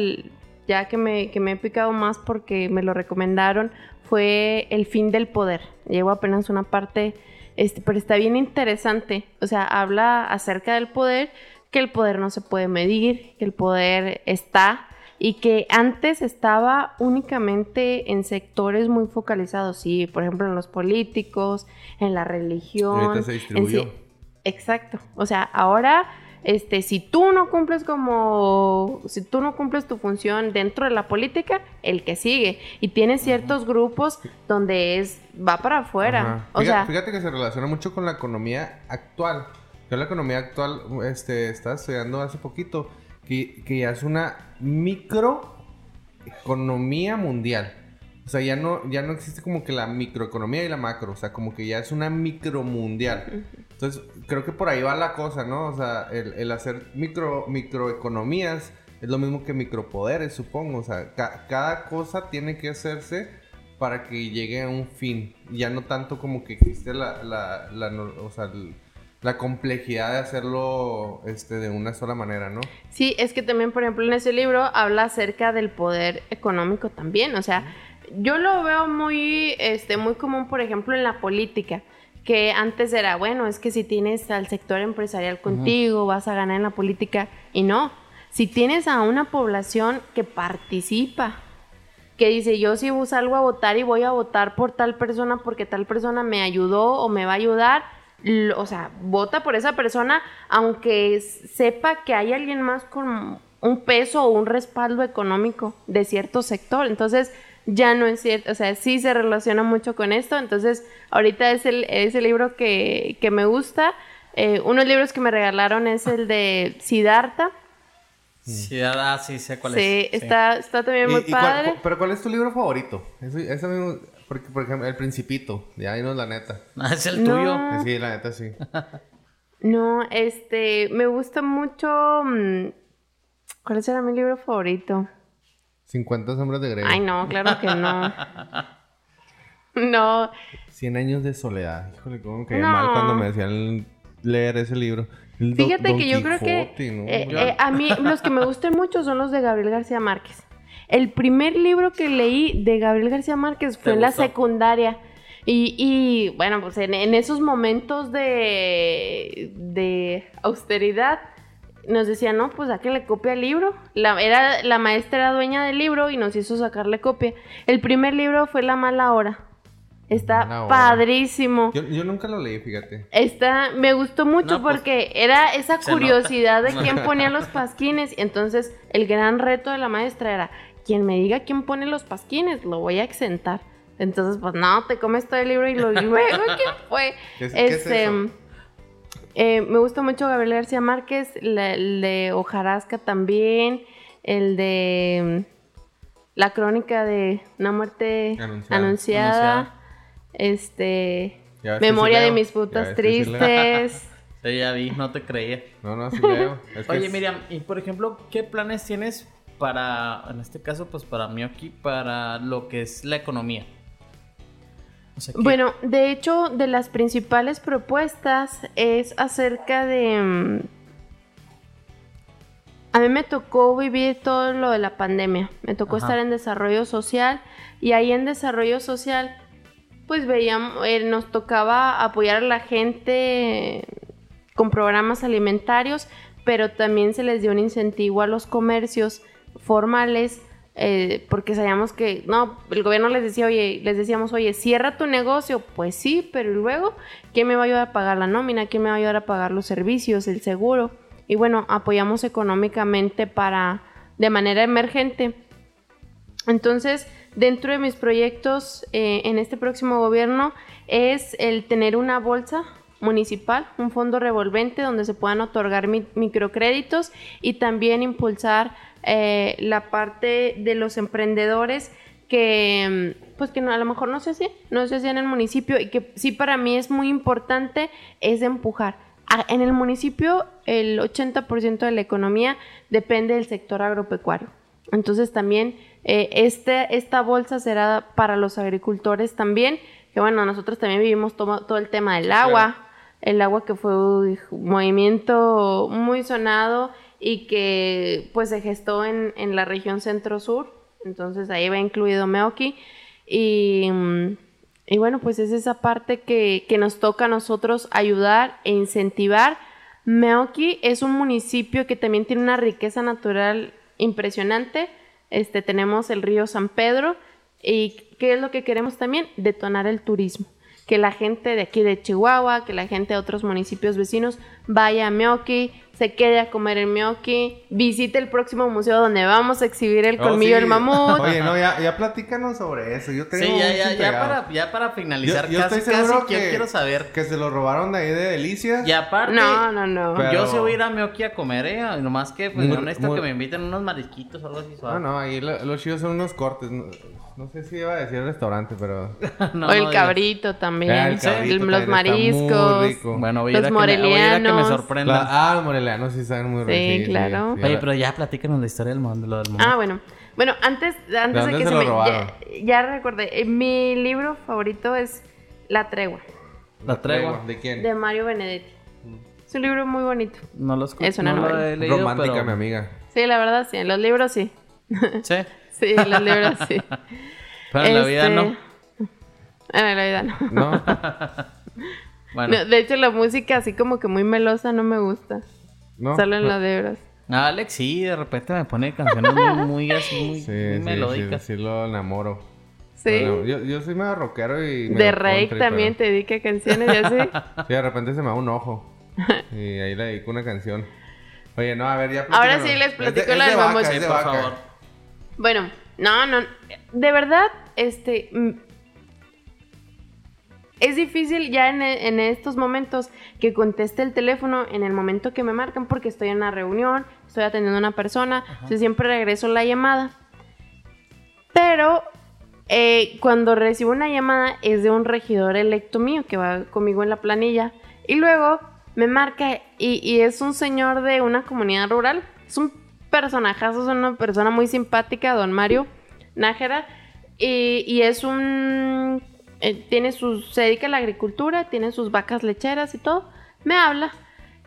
ya que me, que me he picado más porque me lo recomendaron, fue El fin del poder. Llevo apenas una parte, este, pero está bien interesante. O sea, habla acerca del poder, que el poder no se puede medir, que el poder está y que antes estaba únicamente en sectores muy focalizados, sí, por ejemplo en los políticos, en la religión. ahorita se distribuyó. Exacto. O sea, ahora este, si tú no cumples como, si tú no cumples tu función dentro de la política, el que sigue. Y tiene ciertos grupos donde es, va para afuera. O fíjate, sea, fíjate que se relaciona mucho con la economía actual. Yo la economía actual, este, estaba estudiando hace poquito, que, que ya es una microeconomía mundial. O sea, ya no, ya no existe como que la microeconomía y la macro. O sea, como que ya es una micro mundial. Entonces, creo que por ahí va la cosa, ¿no? O sea, el, el hacer micro, microeconomías es lo mismo que micropoderes, supongo. O sea, ca- cada cosa tiene que hacerse para que llegue a un fin. Ya no tanto como que existe la, la, la no- o sea, la complejidad de hacerlo este, de una sola manera, ¿no? Sí, es que también, por ejemplo, en ese libro habla acerca del poder económico también. O sea, yo lo veo muy, este, muy común, por ejemplo, en la política. Que antes era, bueno, es que si tienes al sector empresarial contigo, vas a ganar en la política. Y no. Si tienes a una población que participa, que dice, yo si salgo a votar y voy a votar por tal persona porque tal persona me ayudó o me va a ayudar, o sea, vota por esa persona aunque sepa que hay alguien más con un peso o un respaldo económico de cierto sector. Entonces, ya no es cierto, o sea, sí se relaciona mucho con esto. Entonces, ahorita es el, es el libro que, que me gusta. Eh, unos libros que me regalaron es el de Siddhartha. Sí, ah, sí, sé cuál Sí, es. está, está también muy ¿Y- y cuál- padre. pero ¿cuál es tu libro favorito? Eso, eso mismo, porque, por ejemplo, El Principito. Ya, dinos la neta. Ah, es el No. tuyo. Sí, la neta, sí. No, este, me gusta mucho. mm, ¿Cuál será mi libro favorito? 50 sombras de Grey. Ay, no, claro que no. No, 100 años de soledad. Híjole, cómo me caía No. mal cuando me decían leer ese libro. El fíjate Don que yo creo que ¿no? eh, eh, a mí los que me gustan mucho son los de Gabriel García Márquez. El primer libro que leí de Gabriel García Márquez fue ¿Te en la secundaria. Y, y, bueno, pues en, en esos momentos de, de austeridad nos decían, no, pues sáquenle copia al libro. La, era, la maestra era dueña del libro y nos hizo sacarle copia. El primer libro fue La mala hora. Está Mala Hora. padrísimo. yo, yo nunca lo leí, fíjate. Está, me gustó mucho No, pues, porque era esa curiosidad nota. de quién ponía los pasquines. Y entonces el gran reto de la maestra era, quien me diga quién pone los pasquines, lo voy a exentar. Entonces, pues no, te comes todo el libro y, lo, luego quién fue. ¿Qué es- qué es Este, eso? Eh, me gusta mucho Gabriel García Márquez, la- el de Hojarasca también, el de mm, la crónica de una muerte Anunciada. anunciada, Anunciada. este sí Memoria de mis putas tristes. Sí, ya vi, no te creía. No, no, sí leo. Es que Oye, es- Miriam, y por ejemplo, ¿qué planes tienes para, en este caso, pues para mí aquí, para lo que es la economía? O sea, ¿qué- Bueno, de hecho, de las principales propuestas es acerca de... mm, A mí me tocó vivir todo lo de la pandemia. Me tocó Ajá. estar en desarrollo social y ahí en desarrollo social, pues veíamos, eh, nos tocaba apoyar a la gente con programas alimentarios, pero también se les dio un incentivo a los comercios formales eh, porque sabíamos que, no, el gobierno les decía, oye, les decíamos, oye, cierra tu negocio, pues sí, pero luego, ¿quién me va a ayudar a pagar la nómina? ¿Quién me va a ayudar a pagar los servicios, el seguro? Y bueno, apoyamos económicamente para, de manera emergente. Entonces, dentro de mis proyectos eh, en este próximo gobierno es el tener una bolsa municipal, un fondo revolvente donde se puedan otorgar mi- microcréditos y también impulsar eh, la parte de los emprendedores que mm, pues que no, a lo mejor no se hacía, no se hacía en el municipio y que sí para mí es muy importante es empujar. En el municipio el 80% de la economía depende del sector agropecuario. Entonces también eh, este, esta bolsa será para los agricultores también, que bueno, nosotros también vivimos todo, todo el tema del agua, el agua que fue un movimiento muy sonado y que pues se gestó en, en la región centro-sur, entonces ahí va incluido Meoki y, y bueno, pues es esa parte que, que nos toca a nosotros ayudar e incentivar. Meoki es un municipio que también tiene una riqueza natural impresionante. Este, tenemos el río San Pedro y ¿qué es lo que queremos también? Detonar el turismo. Que la gente de aquí de Chihuahua, que la gente de otros municipios vecinos vaya a Meoki, se quede a comer el gnocchi, visite el próximo museo donde vamos a exhibir el Oh, colmillo sí. del mamut. Oye, no, ya, ya platícanos sobre eso. Yo tengo Sí, ya, ya, ya para, ya para finalizar, Yo- yo casi, estoy seguro casi, yo que- quiero saber. Que se lo robaron de ahí de Delicias. Y aparte, No, no, no. Pero- yo sí voy a ir a Meoki a comer, eh. Nomás que, pues, Muy- necesito muy- que me inviten unos marisquitos o algo así No, suave. no, ahí lo- los chidos son unos cortes. No, sé si iba a decir restaurante, pero. No, o el no cabrito también. Ah, el Sí, cabrito el- también los está mariscos. muy rico. Bueno, voy a ir Los a que me, voy a, ir a que me morelianos. La- ah, los morelianos sí saben muy Sí, ricos. claro. Oye, pero ya platícanos la historia del mundo, lo del mundo. Ah, bueno. Bueno, antes, antes de, que se me... Ya, ya recordé. Eh, Mi libro favorito es La Tregua, la tregua. ¿De quién? de Mario Benedetti. Es un libro muy bonito. No lo escucho. Es una no lo novela. he leído, Romántica, pero- mi amiga. Sí, la verdad sí. En los libros sí. Sí. Sí, en los libros sí. Pero en la vida Este, no. En la vida no. No. Bueno. No, De hecho, la música así como que muy melosa no me gusta. No. Solo en no. los libros. Alex sí, de repente me pone canciones muy, muy así, muy, Sí, muy sí, melódicas. sí, sí lo enamoro. Sí. Bueno, yo, yo soy medio rockero y... de country, también te dedica canciones y así. pero- Sí, de repente se me va un ojo. Y ahí le dedico una canción. Oye, no, a ver, ya Ahora sí les platico la de Sí, de por favor. Bueno, no, no. De verdad, este. mm, Es difícil ya en, e- en estos momentos que conteste el teléfono en el momento que me marcan porque estoy en una reunión, estoy atendiendo a una persona, entonces siempre regreso la llamada. Pero eh, cuando recibo una llamada es de un regidor electo mío que va conmigo en la planilla y luego me marca y, y es un señor de una comunidad rural. Es un personajazo, es una persona muy simpática, don Mario Nájera. Y, y es un... eh, tiene sus... Se dedica a la agricultura, tiene sus vacas lecheras y todo. Me habla.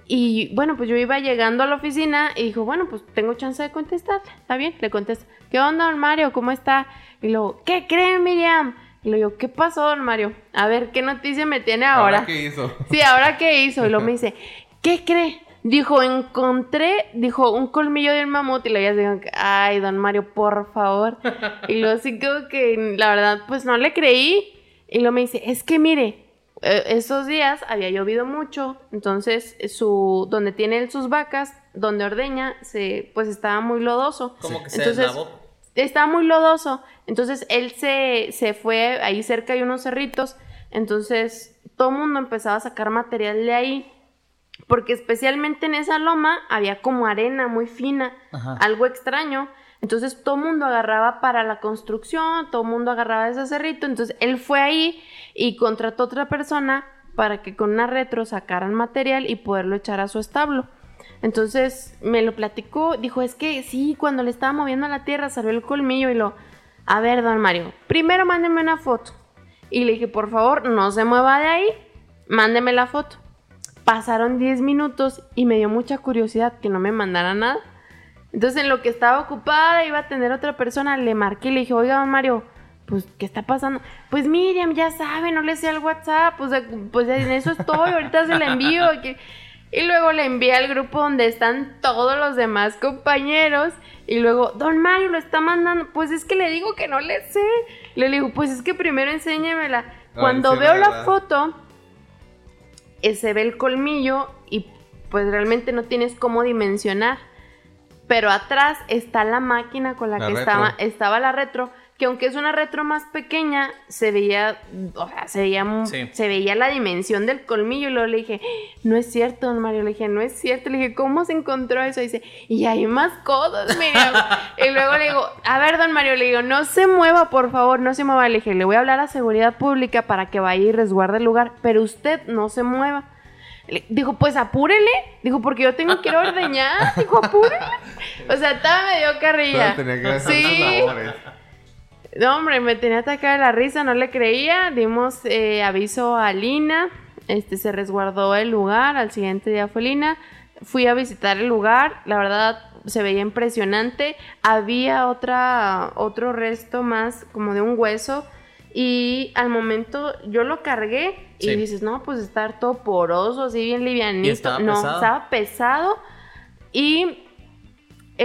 Y bueno, pues yo iba llegando a la oficina y dijo, bueno, pues tengo chance de contestarle. Está bien, le contesto. ¿Qué onda, don Mario? ¿Cómo está? Y luego, ¿qué cree, Miriam? Y le digo, ¿qué pasó, don Mario? A ver, ¿qué noticia me tiene ahora? ¿Ahora qué hizo? Sí, ¿ahora qué hizo? Y luego me dice, ¿qué cree? Dijo, encontré, dijo, un colmillo del mamut. Y le digo, ay, don Mario, por favor. Y luego sí como que, la verdad, pues no le creí. Y luego me dice, es que mire, eh, esos días había llovido mucho. Entonces, su, donde tiene él sus vacas, donde ordeña, se, pues estaba muy lodoso. Como que se Entonces, deslavó. estaba muy lodoso. Entonces él se, se fue, ahí cerca hay unos cerritos. Entonces todo el mundo empezaba a sacar material de ahí. Porque especialmente en esa loma había como arena muy fina, Ajá. algo extraño. Entonces todo mundo agarraba para la construcción, todo mundo agarraba ese cerrito. Entonces él fue ahí y contrató a otra persona para que con una retro sacaran material y poderlo echar a su establo. Entonces me lo platicó, dijo, es que sí, cuando le estaba moviendo la tierra salió el colmillo y lo, a ver, don Mario, primero mándeme una foto. Y le dije, por favor, no se mueva de ahí, mándeme la foto. Pasaron 10 minutos y me dio mucha curiosidad que no me mandara nada. Entonces en lo que estaba ocupada, iba a atender a otra persona, le marqué y le dije, oiga, don Mario, pues, ¿qué está pasando? Pues Miriam, ya sabe, no le sé al WhatsApp, pues, pues en eso estoy, ahorita se la envío. que- Y luego le envié al grupo donde están todos los demás compañeros. Y luego, don Mario lo está mandando. Pues es que le digo que no le sé. Le digo, pues es que primero enséñemela. Cuando veo la foto, se ve el colmillo y pues realmente no tienes cómo dimensionar. Pero atrás está la máquina con la, La que retro. estaba, estaba la retro, que aunque es una retro más pequeña, se veía, o sea, se veía, Sí. se veía la dimensión del colmillo. Y luego le dije, no es cierto, don Mario. Le dije, no es cierto. Le dije, ¿cómo se encontró eso? Y dice, y hay más cosas, y luego le digo, a ver, don Mario, le digo, no se mueva, por favor, no se mueva. Le dije, le voy a hablar a seguridad pública para que vaya y resguarde el lugar, pero usted no se mueva. Le- Dijo, pues apúrele. Dijo, porque yo tengo que ir a ordeñar. Dijo, apúrele. O sea, estaba medio carrilla. Pero tenía que hacer Sí. labores. No, hombre, me tenía atacada la risa, no le creía. Dimos eh, aviso a Lina. Este se resguardó el lugar. Al siguiente día fue Lina. Fui a visitar el lugar. La verdad, se veía impresionante. Había otra, otro resto más, como de un hueso. Y al momento yo lo cargué y dices, no, pues estar todo poroso, así bien livianito. ¿Y estaba no, pesado? estaba pesado. Y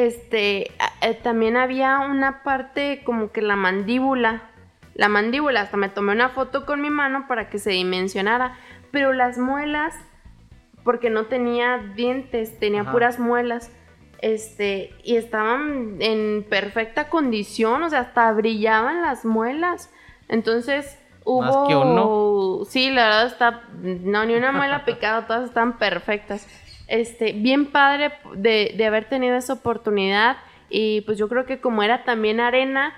este, eh, también había una parte como que la mandíbula, la mandíbula, hasta me tomé una foto con mi mano para que se dimensionara, pero las muelas, porque no tenía dientes, tenía Ajá. puras muelas. Este, y estaban en perfecta condición, o sea, hasta brillaban las muelas. Entonces, hubo. Más que uno. Sí, la verdad está. No, ni una muela picada, todas están perfectas. Este, bien padre de, de haber tenido esa oportunidad. Y pues yo creo que como era también arena,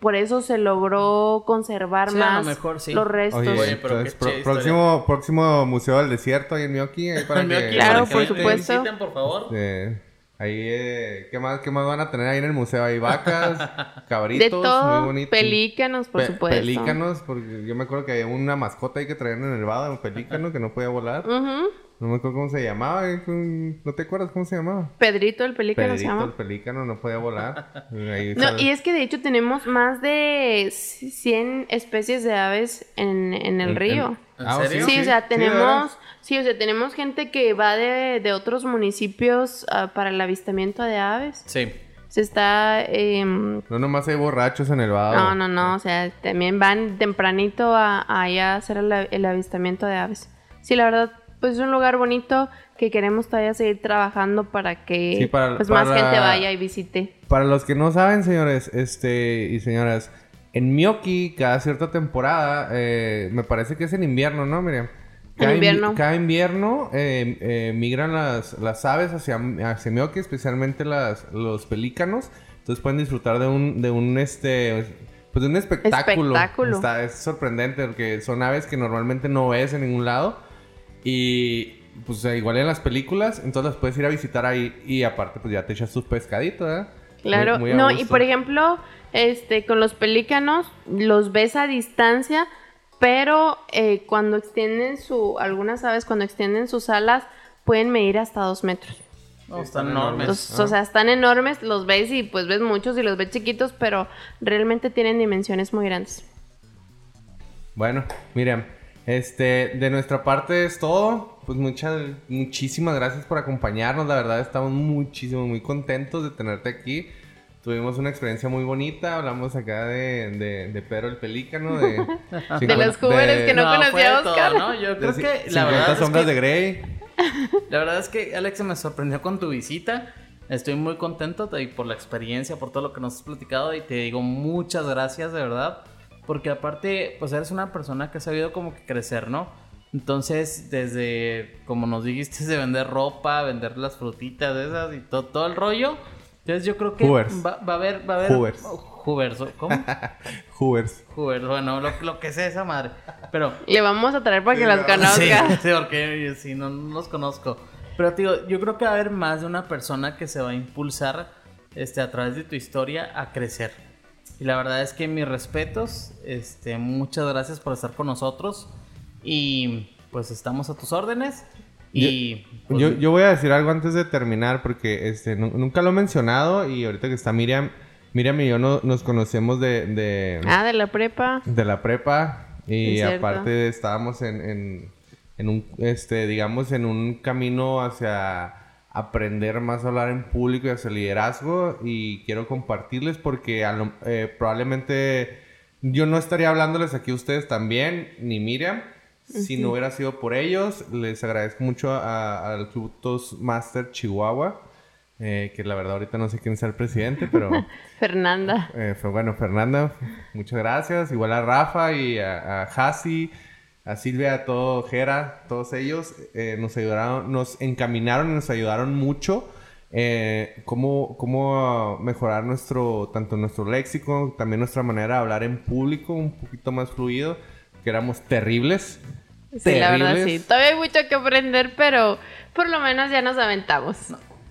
por eso se logró conservar Sí, a lo más mejor sí. los restos. Oye, Oye, pero entonces, qué pro- chida historia. próximo, próximo Museo del Desierto ahí en Mioki, ahí para que... Claro, para que por supuesto. visiten, por favor. Eh, ahí, eh, ¿qué, más, ¿qué más van a tener ahí en el museo? Hay vacas, cabritos, de todo, muy bonitos. pelícanos, por Pe- supuesto. Pelícanos, porque yo me acuerdo que había una mascota ahí que traían en el vado, un pelícano que no podía volar. Ujú. No me acuerdo cómo se llamaba, eh, ¿no te acuerdas cómo se llamaba? Pedrito el pelícano se Pedrito, el llama. pelícano, no podía volar. Ahí No, y es que de hecho tenemos más de 100 especies de aves en, en el En- río. ¿En Ah, serio? Sí, o sea, tenemos, sí, o sea, tenemos gente que va de, de otros municipios ah, para el avistamiento de aves. Sí. Se está, em, No nomás hay borrachos en el vado. no, no, no, o sea, también van tempranito a, a hacer el, el avistamiento de aves. Sí, la verdad, pues es un lugar bonito que queremos todavía seguir trabajando para que Sí, para- pues más para- gente vaya y visite. Para los que no saben, señores este y señoras, en Mioki, cada cierta temporada, eh, me parece que es en invierno, ¿no, Miriam? Cada invi- invierno. Cada invierno eh, eh, migran las, las aves hacia, hacia Mioki, especialmente las, los pelícanos. Entonces pueden disfrutar de un, de un este pues de un espectáculo. Espectáculo. Está, es sorprendente porque son aves que normalmente no ves en ningún lado. Y pues eh, igual en las películas, entonces las puedes ir a visitar ahí y aparte pues ya te echas tus pescaditos, ¿eh? Claro, Muy- muy a no, y por ejemplo, este, con los pelícanos los ves a distancia, pero eh, cuando extienden su, algunas aves cuando extienden sus alas pueden medir hasta dos metros. No, Sí, están enormes. Entonces, Ah. O sea, están enormes, los ves y pues ves muchos y los ves chiquitos, pero realmente tienen dimensiones muy grandes. Bueno, Miriam, este, de nuestra parte es todo. Pues muchas, muchísimas gracias por acompañarnos. La verdad estamos muchísimo, muy contentos de tenerte aquí. Tuvimos una experiencia muy bonita. Hablamos acá de, de, de Pedro el Pelícano, de, De los jóvenes que no conocía fue de a todo, Oscar. ¿no? Yo creo que 50 la verdad, es que, de Grey. la verdad es que Alex me sorprendió con tu visita. Estoy muy contento y por la experiencia, por todo lo que nos has platicado y te digo muchas gracias de verdad. Porque aparte, pues eres una persona que ha sabido como que crecer, ¿no? Entonces, desde, como nos dijiste, de vender ropa, vender las frutitas esas y todo, todo el rollo. Entonces yo creo que va, va a haber, va a haber... Hoovers. Hoovers, ¿cómo? Hoovers. Hoovers, bueno, lo, lo que sea esa madre. Pero Le vamos a traer para que las no. conozca. Sí, sí, porque sí, no, no los conozco. Pero, tío, yo creo que va a haber más de una persona que se va a impulsar este, a través de tu historia a crecer. Y la verdad es que mis respetos, este, muchas gracias por estar con nosotros. Y pues estamos a tus órdenes. Y pues, Yo, yo voy a decir algo antes de terminar porque este, nu- nunca lo he mencionado y ahorita que está Miriam, Miriam y yo no- nos conocemos de, de, Ah, de la prepa. de la prepa y Es cierto. aparte estábamos en, en, en un, este, digamos, en un camino hacia aprender más a hablar en público y hacia el liderazgo y quiero compartirles porque lo- eh, probablemente yo no estaría hablándoles aquí a ustedes también, ni Miriam, si no hubiera sido por ellos. Les agradezco mucho a- al Club Toastmaster Chihuahua, eh, que la verdad ahorita no sé quién sea el presidente, pero... Fernanda. Eh, fue bueno, Fernanda, muchas gracias. Igual a Rafa y a, a Hasi, a Silvia, a todo Jera, todos ellos eh, nos ayudaron, nos encaminaron y nos ayudaron mucho. Eh, cómo, cómo mejorar nuestro, tanto nuestro léxico, también nuestra manera de hablar en público, un poquito más fluido, que éramos terribles. Sí, la verdad sí. Terribles. Todavía hay mucho que aprender, pero por lo menos ya nos aventamos.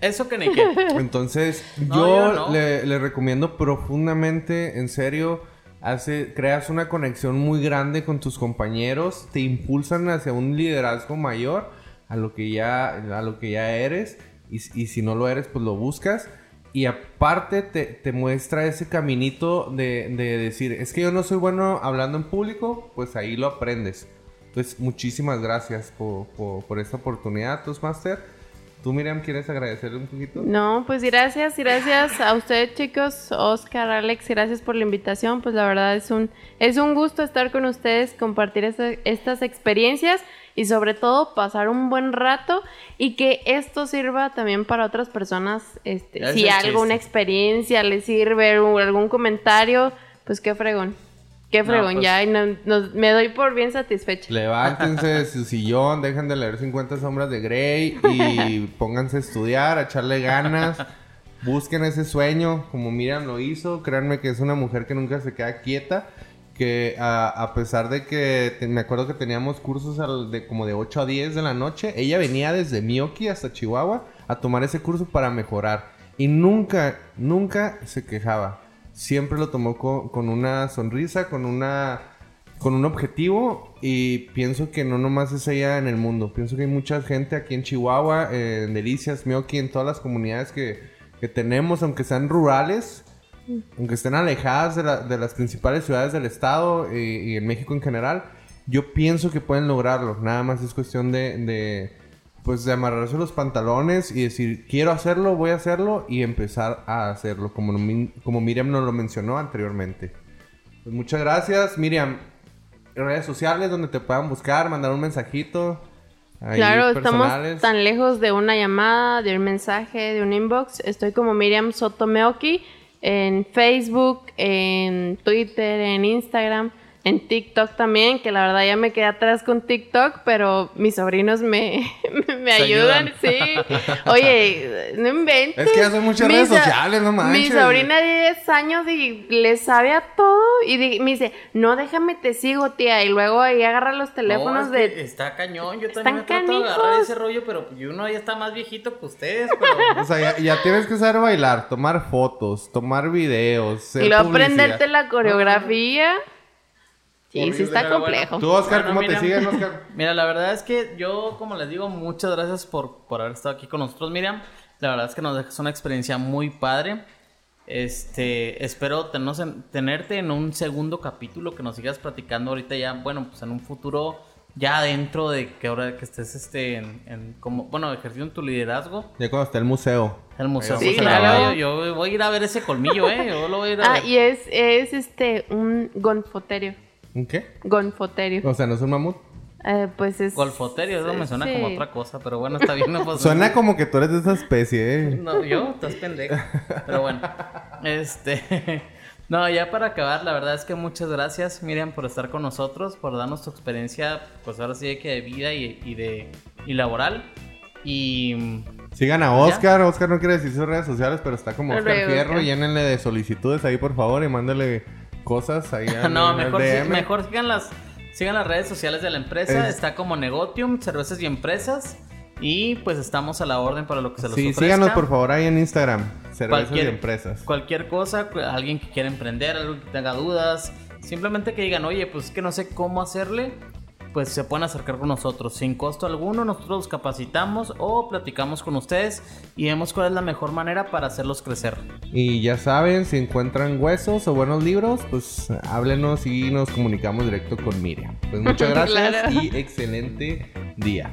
eso que ni qué. Entonces, No, yo yo no. le, le recomiendo profundamente, en serio, hace, creas una conexión muy grande con tus compañeros, te impulsan hacia un liderazgo mayor a lo que ya, a lo que ya eres, y, y si no lo eres, pues lo buscas. Y aparte te, te muestra ese caminito de, de decir, es que yo no soy bueno hablando en público, pues ahí lo aprendes. Entonces, muchísimas gracias por, por, por esta oportunidad, Toastmaster. ¿Tú, Miriam, quieres agradecerle un poquito? No, pues gracias, gracias a ustedes chicos, Oscar, Alex, gracias por la invitación. Pues la verdad es un, es un gusto estar con ustedes, compartir esta- estas experiencias y sobre todo pasar un buen rato y que esto sirva también para otras personas. Este, si alguna chiste. experiencia les sirve o algún comentario, pues qué fregón. Qué No, fregón, pues- ya y no- nos- me doy por bien satisfecha. Levántense de su sillón, dejen de leer 50 sombras de Grey y pónganse a estudiar, a echarle ganas. Busquen ese sueño, como Miriam lo hizo. Créanme que es una mujer que nunca se queda quieta. Que a, a pesar de que te- me acuerdo que teníamos cursos al- de como de 8 a 10 de la noche, ella venía desde Miyoki hasta Chihuahua a tomar ese curso para mejorar. Y nunca, nunca se quejaba. Siempre lo tomó co- con una sonrisa, con una con un objetivo y pienso que no nomás es ella en el mundo. Pienso que hay mucha gente aquí en Chihuahua, en Delicias, Mioki, en todas las comunidades que, que tenemos, aunque sean rurales, aunque estén alejadas de, la- de las principales ciudades del estado eh, y en México en general, yo pienso que pueden lograrlo. Nada más es cuestión de, de, pues de amarrarse los pantalones y decir, quiero hacerlo, voy a hacerlo y empezar a hacerlo, como, como Miriam nos lo mencionó anteriormente. Pues muchas gracias, Miriam. Redes sociales donde te puedan buscar, mandar un mensajito. ahí Claro, estamos tan lejos de una llamada, de un mensaje, de un inbox. Estoy como Miriam Sotomeoki en Facebook, en Twitter, en Instagram, en TikTok también, que la verdad ya me quedé atrás con TikTok, pero mis sobrinos me, me ayudan, ayudan. sí. Oye, no inventes. Es que ya son muchas Mi redes so- sociales, no Mi manches. sobrina de 10 años y le sabe a todo y me dice, no, déjame te sigo, tía. Y luego ahí agarra los teléfonos No, es que de... Está cañón, yo también me trato de agarrar ese rollo, pero yo uno ya está más viejito que ustedes, pero... O sea, ya, ya tienes que saber bailar, tomar fotos, tomar videos. ser Y luego aprenderte la coreografía. Sí, sí está bueno. complejo. Tú, Oscar, Bueno, ¿cómo mira. te siguen, Oscar? Mira, la verdad es que yo, como les digo, muchas gracias por, por haber estado aquí con nosotros, Miriam. La verdad es que nos dejas una experiencia muy padre. Este, espero tenernos en- tenerte en un segundo capítulo que nos sigas platicando ahorita ya, bueno, pues en un futuro ya dentro de que ahora que estés este en, en como, bueno, ejerciendo tu liderazgo. Ya cuando está el museo. El museo. Sí, a claro. Yo, yo voy a ir a ver ese colmillo, eh. Yo lo voy a ir a Ah, ver. y es, es este, un gonfoterio. ¿Un qué? Gonfoterio. O sea, ¿no es un mamut? Eh, pues es... Golfoterio, eso me suena como otra cosa, pero bueno, está bien. No, Suena como que tú eres de esa especie, ¿eh? No, yo, estás pendejo. Pero bueno, este. No, ya para acabar, la verdad es que muchas gracias, Miriam, por estar con nosotros, por darnos tu experiencia, pues ahora sí de que de vida y, y de y laboral. Y Sigan a Oscar. Oscar no quiere decir sus redes sociales, pero está como Oscar Fierro. Llénenle de solicitudes ahí, por favor, y mándale cosas ahí no, mejor, DM. mejor sigan las sigan las redes sociales de la empresa, Es- está como Negotium, Cervezas y Empresas. Y pues estamos a la orden para lo que se los Sí, ofrezca. síganos por favor ahí en Instagram. Cervezas Cualquier- y empresas. Cualquier cosa, alguien que quiera emprender, alguien que tenga dudas, simplemente que digan, oye, pues es que no sé cómo hacerle, pues se pueden acercar con nosotros sin costo alguno. Nosotros los capacitamos o platicamos con ustedes y vemos cuál es la mejor manera para hacerlos crecer. Y ya saben, si encuentran huesos o buenos libros, pues háblenos y nos comunicamos directo con Miriam. Pues muchas gracias Claro. y excelente día.